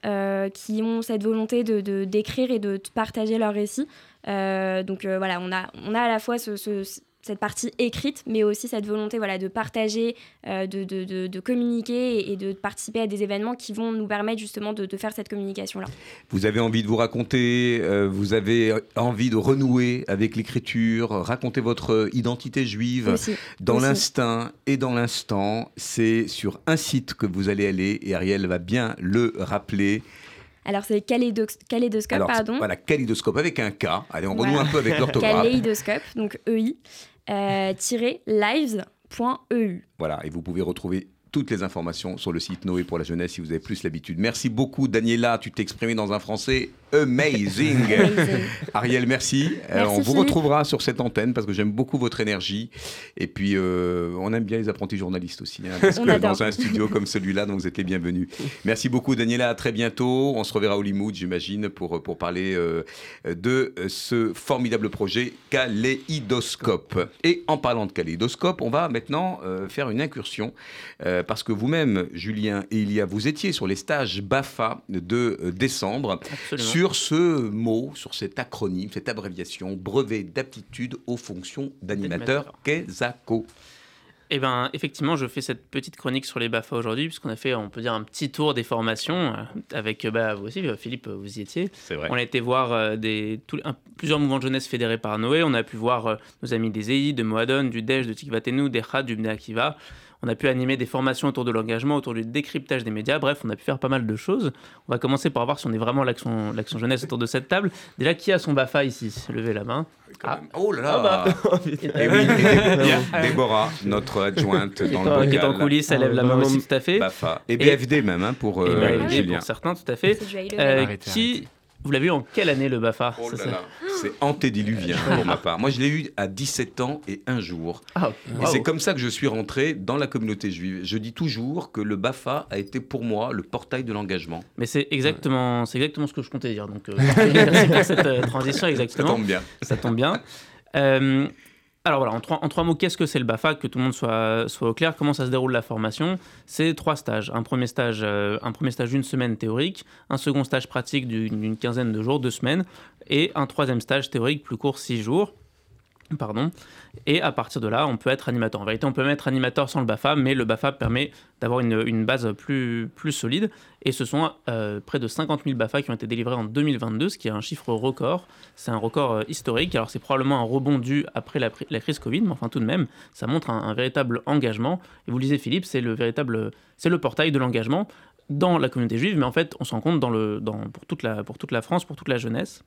qui ont cette volonté de d'écrire et de partager leurs récits. donc voilà, on a, on a à la fois ce, cette partie écrite, mais aussi cette volonté voilà, de partager, euh, de, de, de, communiquer et, de participer à des événements qui vont nous permettre justement de, faire cette communication-là. Vous avez envie de vous raconter, euh, vous avez envie de renouer avec l'écriture, raconter votre identité juive dans l'instinct et dans l'instant. C'est sur un site que vous allez aller, et Ariel va bien le rappeler. Alors c'est kaléidoscope, pardon. Voilà, kaléidoscope avec un K. Allez, on renoue un peu avec l'orthographe. Kaléidoscope, donc EI, euh, lives.eu. Voilà, et vous pouvez retrouver toutes les informations sur le site Noé pour la jeunesse si vous avez plus l'habitude. Merci beaucoup Daniela, tu t'es exprimé dans un français amazing. Ariel, merci. Euh, on vous retrouvera sur cette antenne parce que j'aime beaucoup votre énergie. Et puis, euh, on aime bien les apprentis journalistes aussi. Hein, parce que dans un studio comme celui-là, donc vous êtes les bienvenus. Merci beaucoup, Daniela. À très bientôt. On se reverra au Limoud, j'imagine, pour, pour parler euh, de ce formidable projet Kaléidoscope. Et en parlant de Kaléidoscope, on va maintenant faire une incursion parce que vous-même, Julien et Ilia, vous étiez sur les stages BAFA de décembre. Absolument sur ce mot, sur cet acronyme, cette abréviation, brevet d'aptitude aux fonctions d'animateur, KESACO. Eh bien, effectivement, je fais cette petite chronique sur les BAFA aujourd'hui, puisqu'on a fait, on peut dire, un petit tour des formations euh, avec, bah, vous aussi, Philippe, vous y étiez. C'est vrai. On a été voir euh, plusieurs mouvements de jeunesse fédérés par Noé. On a pu voir euh, nos amis des EI, de Moadon, du DEJ, de Tikvatenu, des Rad, du Bnei Akiva. On a pu animer des formations autour de l'engagement, autour du décryptage des médias. Bref, on a pu faire pas mal de choses. On va commencer par voir si on est vraiment l'action, l'action jeunesse autour de cette table. Déjà, qui a son BAFA ici? Levez la main. Ah. Oh là là ah bah. <laughs> et oui, <laughs> Déborah, notre adjointe dans le bocal. Qui est en coulisses, elle lève la main aussi, tout à fait. BAFA. Et BFD même, hein, pour euh, Julien. pour certains, tout à fait. Euh, qui vous l'avez eu en quelle année le BAFA oh C'est antédiluvien pour ma part. Moi, je l'ai eu à 17 ans et un jour. Ah, et c'est comme ça que je suis rentré dans la communauté juive. Je dis toujours que le BAFA a été pour moi le portail de l'engagement. Mais c'est exactement, c'est exactement ce que je comptais dire. Donc, euh, <laughs> merci pour cette euh, transition, exactement. Ça tombe bien. Ça tombe bien. Euh, alors voilà, en trois, mots, qu'est-ce que c'est le BAFA Que tout le monde soit, soit au clair? Comment ça se déroule la formation? C'est trois stages. Un premier stage, euh, un premier stage d'une semaine théorique, un second stage pratique d'une quinzaine de jours, deux semaines, et un troisième stage théorique plus court, six jours. Pardon. Et à partir de là, on peut être animateur. En vérité, on peut même être animateur sans le BAFA, mais le BAFA permet d'avoir une, base plus, solide. Et ce sont euh, près de 50 000 BAFA qui ont été délivrés en 2022, ce qui est un chiffre record. C'est un record euh, historique. Alors, c'est probablement un rebond dû après la, crise Covid, mais enfin, tout de même, ça montre un, véritable engagement. Et vous le disiez, Philippe, c'est le véritable, c'est le portail de l'engagement dans la communauté juive, mais en fait, on compte pour, toute la, pour toute la France, pour toute la jeunesse.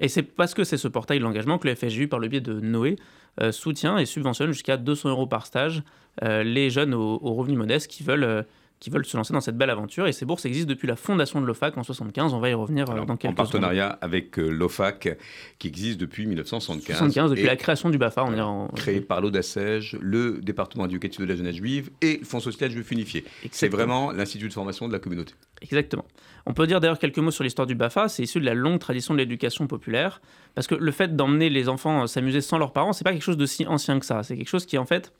Et c'est parce que c'est ce portail de l'engagement que le FSJU, par le biais de Noé, euh, soutient et subventionne jusqu'à 200 euros par stage euh, les jeunes aux, revenus modestes qui veulent, euh, qui veulent se lancer dans cette belle aventure. Et ces bourses existent depuis la fondation de l'OFAC en 75. On va y revenir euh, dans quelques En partenariat avec euh, l'OFAC, qui existe depuis 1975. 75, depuis la création du BAFA. On en... Créé par l'ODASEJ, le département éducatif de la jeunesse juive et le Fonds social juif unifié. C'est vraiment l'institut de formation de la communauté. Exactement. On peut dire d'ailleurs quelques mots sur l'histoire du BAFA. C'est issu de la longue tradition de l'éducation populaire. Parce que le fait d'emmener les enfants s'amuser sans leurs parents, c'est pas quelque chose de si ancien que ça. C'est quelque chose qui, en fait,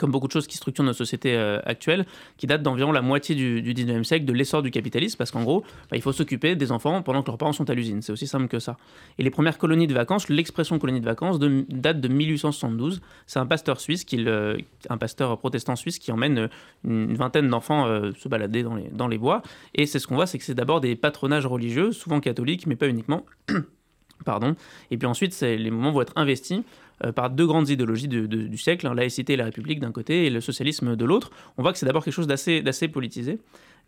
comme beaucoup de choses qui structurent nos sociétés euh, actuelles, qui datent d'environ la moitié du, 19e siècle, de l'essor du capitalisme, parce qu'en gros, bah, il faut s'occuper des enfants pendant que leurs parents sont à l'usine. C'est aussi simple que ça. Et les premières colonies de vacances, l'expression colonie de vacances date de 1872. C'est un pasteur suisse, un pasteur protestant suisse, qui emmène une vingtaine d'enfants euh, se balader dans les, dans les bois. Et c'est ce qu'on voit, c'est que c'est d'abord des patronages religieux, souvent catholiques, mais pas uniquement. <clears throat> Pardon. Et puis ensuite, les moments vont être investis euh, par deux grandes idéologies du siècle, la hein, laïcité et la République d'un côté et le socialisme de l'autre. On voit que c'est d'abord quelque chose d'assez politisé.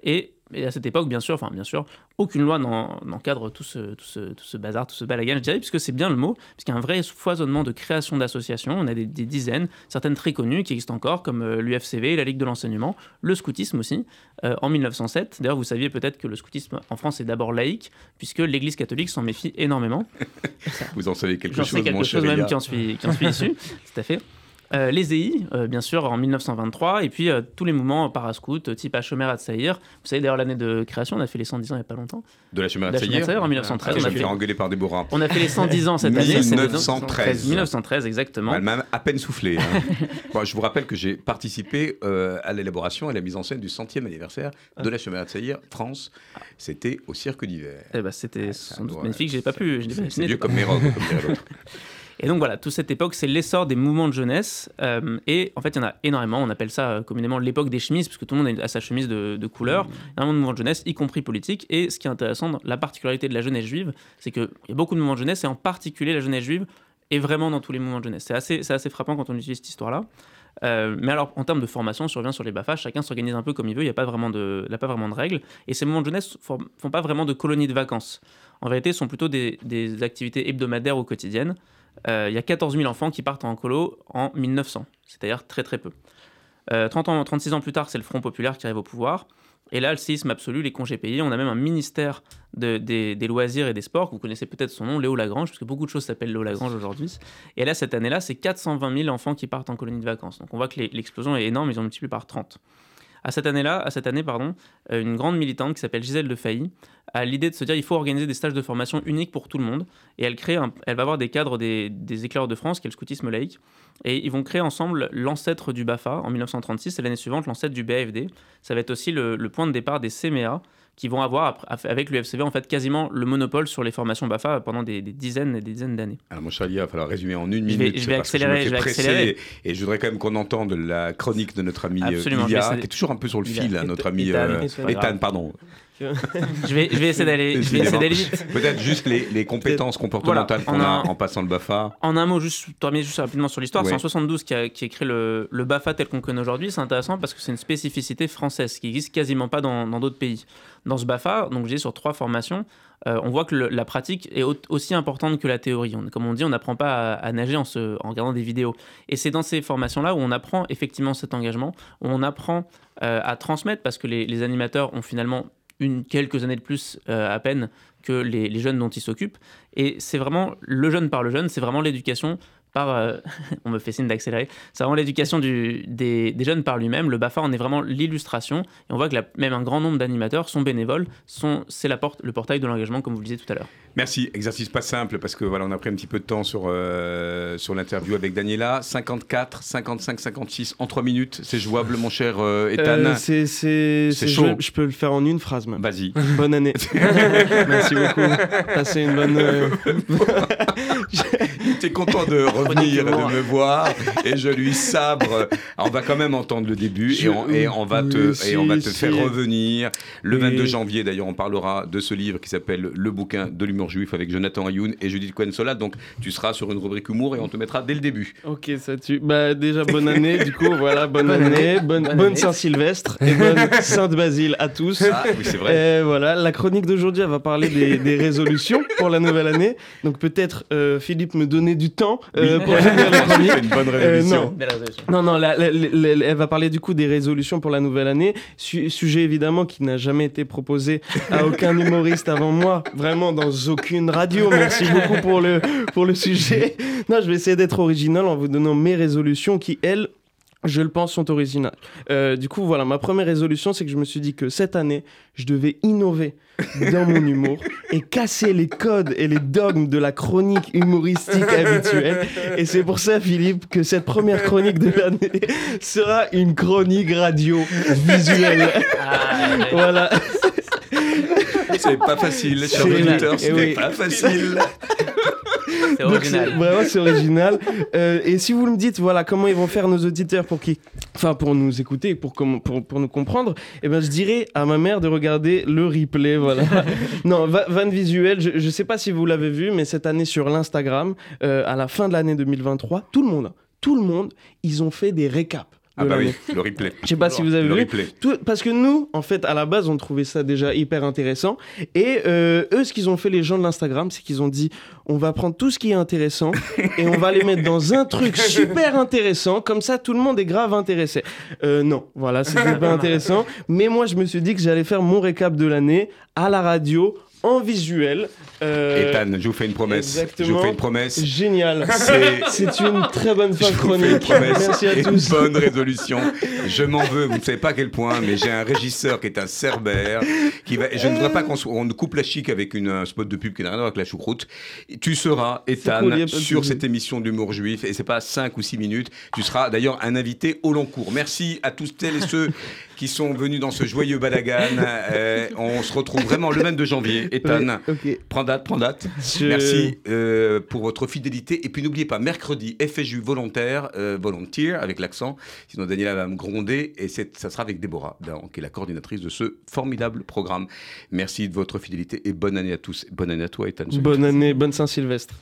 Et, à cette époque, bien sûr, enfin bien sûr, aucune loi n'encadre tout ce, tout, ce, tout ce, bazar, tout ce balagan, je dirais, puisque c'est bien le mot, puisqu'il y a un vrai foisonnement de création d'associations. On a des, dizaines, certaines très connues qui existent encore, comme euh, l'UFCV, la Ligue de l'enseignement, le scoutisme aussi, euh, en 1907. D'ailleurs, vous saviez peut-être que le scoutisme en France est d'abord laïque, puisque l'Église catholique s'en méfie énormément. <laughs> vous en savez quelque chose, sais quelque chose même qui en suis, qui en suis issu, <laughs> tout à fait. Euh, les EI, euh, bien sûr, en 1923, et puis euh, tous les mouvements parascout, type Hachemer à Vous savez d'ailleurs l'année de création, on a fait les 110 ans il n'y a pas longtemps. De la à en 1913. on a fait engueuler par Déborah. On a fait les 110 ans cette <laughs> année. 1913. 1913, exactement. Elle m'a à peine soufflé. Hein. <laughs> je vous rappelle que j'ai participé à l'élaboration et à la mise en scène du centième anniversaire de la Chemin de France. C'était au Cirque d'hiver. Eh ben, c'était magnifique, j'ai pas pu. C'est vieux comme mes robes, comme dirait l'autre. Et donc voilà, toute cette époque, c'est l'essor des mouvements de jeunesse. Euh, et en fait, il y en a énormément. On appelle ça euh, communément l'époque des chemises, parce que tout le monde a sa chemise de, couleur. Il y a un mouvement de jeunesse, y compris politique. Et ce qui est intéressant, la particularité de la jeunesse juive, c'est qu'il y a beaucoup de mouvements de jeunesse, et en particulier la jeunesse juive est vraiment dans tous les mouvements de jeunesse. C'est assez, assez frappant quand on utilise cette histoire-là. Euh, mais alors, en termes de formation, si on revient sur les BAFA, chacun s'organise un peu comme il veut, il n'y a pas vraiment de, pas vraiment de règles. Et ces mouvements de jeunesse ne font pas vraiment de colonies de vacances. En vérité, ce sont plutôt des, des activités hebdomadaires ou quotidiennes. Euh, il y a 14 000 enfants qui partent en colo en 1900, c'est-à-dire très très peu. 30 euh, ans, 36 ans plus tard, c'est le Front populaire qui arrive au pouvoir. Et là, le séisme absolu, les congés payés. On a même un ministère des, loisirs et des sports, vous connaissez peut-être son nom, Léo Lagrange, parce que beaucoup de choses s'appellent Léo Lagrange aujourd'hui. Et là, cette année-là, c'est 420 000 enfants qui partent en colonie de vacances. Donc on voit que l'explosion est énorme, ils ont multiplié par 30. À cette année-là, à cette année, pardon, euh, une grande militante qui s'appelle Gisèle de Failly a l'idée de se dire il faut organiser des stages de formation uniques pour tout le monde. Et elle crée, elle va avoir des cadres des, des éclairs de France, qui est le scoutisme laïque, et ils vont créer ensemble l'ancêtre du BAFA en 1936 et l'année suivante l'ancêtre du BAFD. Ça va être aussi le, le point de départ des CMEA qui vont avoir avec l'UFCV en fait quasiment le monopole sur les formations BAFA pendant des, dizaines et des dizaines d'années. Alors mon cher il va falloir résumer en une minute. Je vais, accélérer, je, vais accélérer. Et je voudrais quand même qu'on entende la chronique de notre ami Absolument, qui est toujours un peu sur le fil, hein, notre ami Ethan, pardon. <laughs> je, vais, je vais essayer d'aller vite. Peut-être juste les, les compétences comportementales qu'on a en passant le BAFA. En un mot, juste terminer juste rapidement sur l'histoire. C'est en 72 qui a, qui a créé le, le BAFA tel qu'on connaît aujourd'hui. C'est intéressant parce que c'est une spécificité française qui n'existe quasiment pas dans d'autres pays. Dans ce BAFA, donc j'ai sur trois formations, euh, on voit que la pratique est aussi importante que la théorie. comme on dit, on n'apprend pas à, nager en, se, en, regardant des vidéos. Et c'est dans ces formations-là où on apprend effectivement cet engagement, où on apprend euh, à transmettre parce que les, les animateurs ont finalement une, quelques années de plus euh, à peine que les, jeunes dont ils s'occupent. Et c'est vraiment le jeune par le jeune, c'est vraiment l'éducation par, euh, <laughs> on me fait signe d'accélérer, c'est vraiment l'éducation des, des, jeunes par lui-même. Le BAFA en est vraiment l'illustration. Et on voit que même un grand nombre d'animateurs sont bénévoles. Sont, c'est la porte, le portail de l'engagement, comme vous le disiez tout à l'heure. Merci. Exercice pas simple parce que voilà, on a pris un petit peu de temps sur, euh, sur l'interview avec Daniela. 54, 55, 56 en 3 minutes. C'est jouable, mon cher euh, Ethan euh, C'est, c'est, chaud. Je, peux le faire en une phrase même. Vas-y. Bonne année. <laughs> Merci beaucoup. Passez une bonne. <laughs> J'étais content de revenir de me voir et je lui sabre. on va quand même entendre le début et, on, et, on, va te, et on va te faire revenir. Le 22 janvier, d'ailleurs, on parlera de ce livre qui s'appelle Le bouquin de l'humour juif avec Jonathan Ayoun et Judith Cohen-Sola. Donc tu seras sur une rubrique humour et on te mettra dès le début. Ok, ça tue. Bah, déjà, bonne année, du coup, voilà, bonne, année, bonne, Saint-Sylvestre et bonne <laughs> Sainte-Basile à tous. Ah, oui, c'est vrai. Et voilà, la chronique d'aujourd'hui, elle va parler des, résolutions pour la nouvelle année. Donc peut-être, euh, Philippe me donner du temps euh, pour <laughs> finir une bonne résolution. non, non, non elle va parler du coup des résolutions pour la nouvelle année. sujet évidemment qui n'a jamais été proposé à <laughs> aucun humoriste avant moi, vraiment dans aucune radio. Merci beaucoup pour le, pour le sujet. Non, je vais essayer d'être original en vous donnant mes résolutions qui, elles, je le pense, sont originales. Euh, du coup, voilà, ma première résolution, c'est que je me suis dit que cette année, je devais innover dans mon humour et casser les codes et les dogmes de la chronique humoristique habituelle. Et c'est pour ça, Philippe, que cette première chronique de l'année sera une chronique radio visuelle. Ah, voilà. C'est pas facile, chers auditeurs, c'est pas facile. C'est original. vraiment, c'est original. Euh, et si vous me dites, voilà, comment ils vont faire nos auditeurs pour qui, enfin, pour nous écouter, pour, pour, pour nous comprendre, eh ben, je dirais à ma mère de regarder le replay, voilà. <laughs> non, van visuel, je, je sais pas si vous l'avez vu, mais cette année sur l'Instagram, euh, à la fin de l'année 2023, tout le monde, tout le monde, ils ont fait des récaps. Ah bah oui, le replay. Je sais pas si vous avez vu. Tout, parce que nous, en fait, à la base, on trouvait ça déjà hyper intéressant. Et euh, eux, ce qu'ils ont fait, les gens de l'Instagram, c'est qu'ils ont dit, on va prendre tout ce qui est intéressant <laughs> et on va les mettre dans un truc super intéressant. Comme ça, tout le monde est grave intéressé. Euh, non, voilà, c'était pas intéressant. <laughs> Mais moi, je me suis dit que j'allais faire mon récap de l'année à la radio en visuel. Euh, Ethan, je vous fais une promesse. Exactement. Je vous fais une promesse. Génial. <laughs> C'est une très bonne fin chronique. Merci à tous. Une bonne résolution. Je m'en veux, vous ne savez pas à quel point, mais j'ai un régisseur qui est un cerbère. Qui va, je ne voudrais pas qu'on on coupe la chic avec une, un spot de pub qui n'a rien à voir avec la choucroute. Tu seras, Ethan, sur cette émission d'humour juif, et c'est pas 5 ou 6 minutes. Tu seras d'ailleurs un invité au long cours. Merci à tous tels et ceux qui sont venus dans ce joyeux balagan. Euh, on se retrouve vraiment le même de janvier. Ethan, prends date, prends date. Merci euh, pour votre fidélité. Et puis n'oubliez pas, mercredi, FSU volontaire, euh, volontaire avec l'accent. Sinon, Daniela va me gronder. Et ça sera avec Déborah, qui est la coordinatrice de ce formidable programme. Merci de votre fidélité et bonne année à tous. Bonne année à toi, Ethan. Bonne année, bonne Saint-Sylvestre.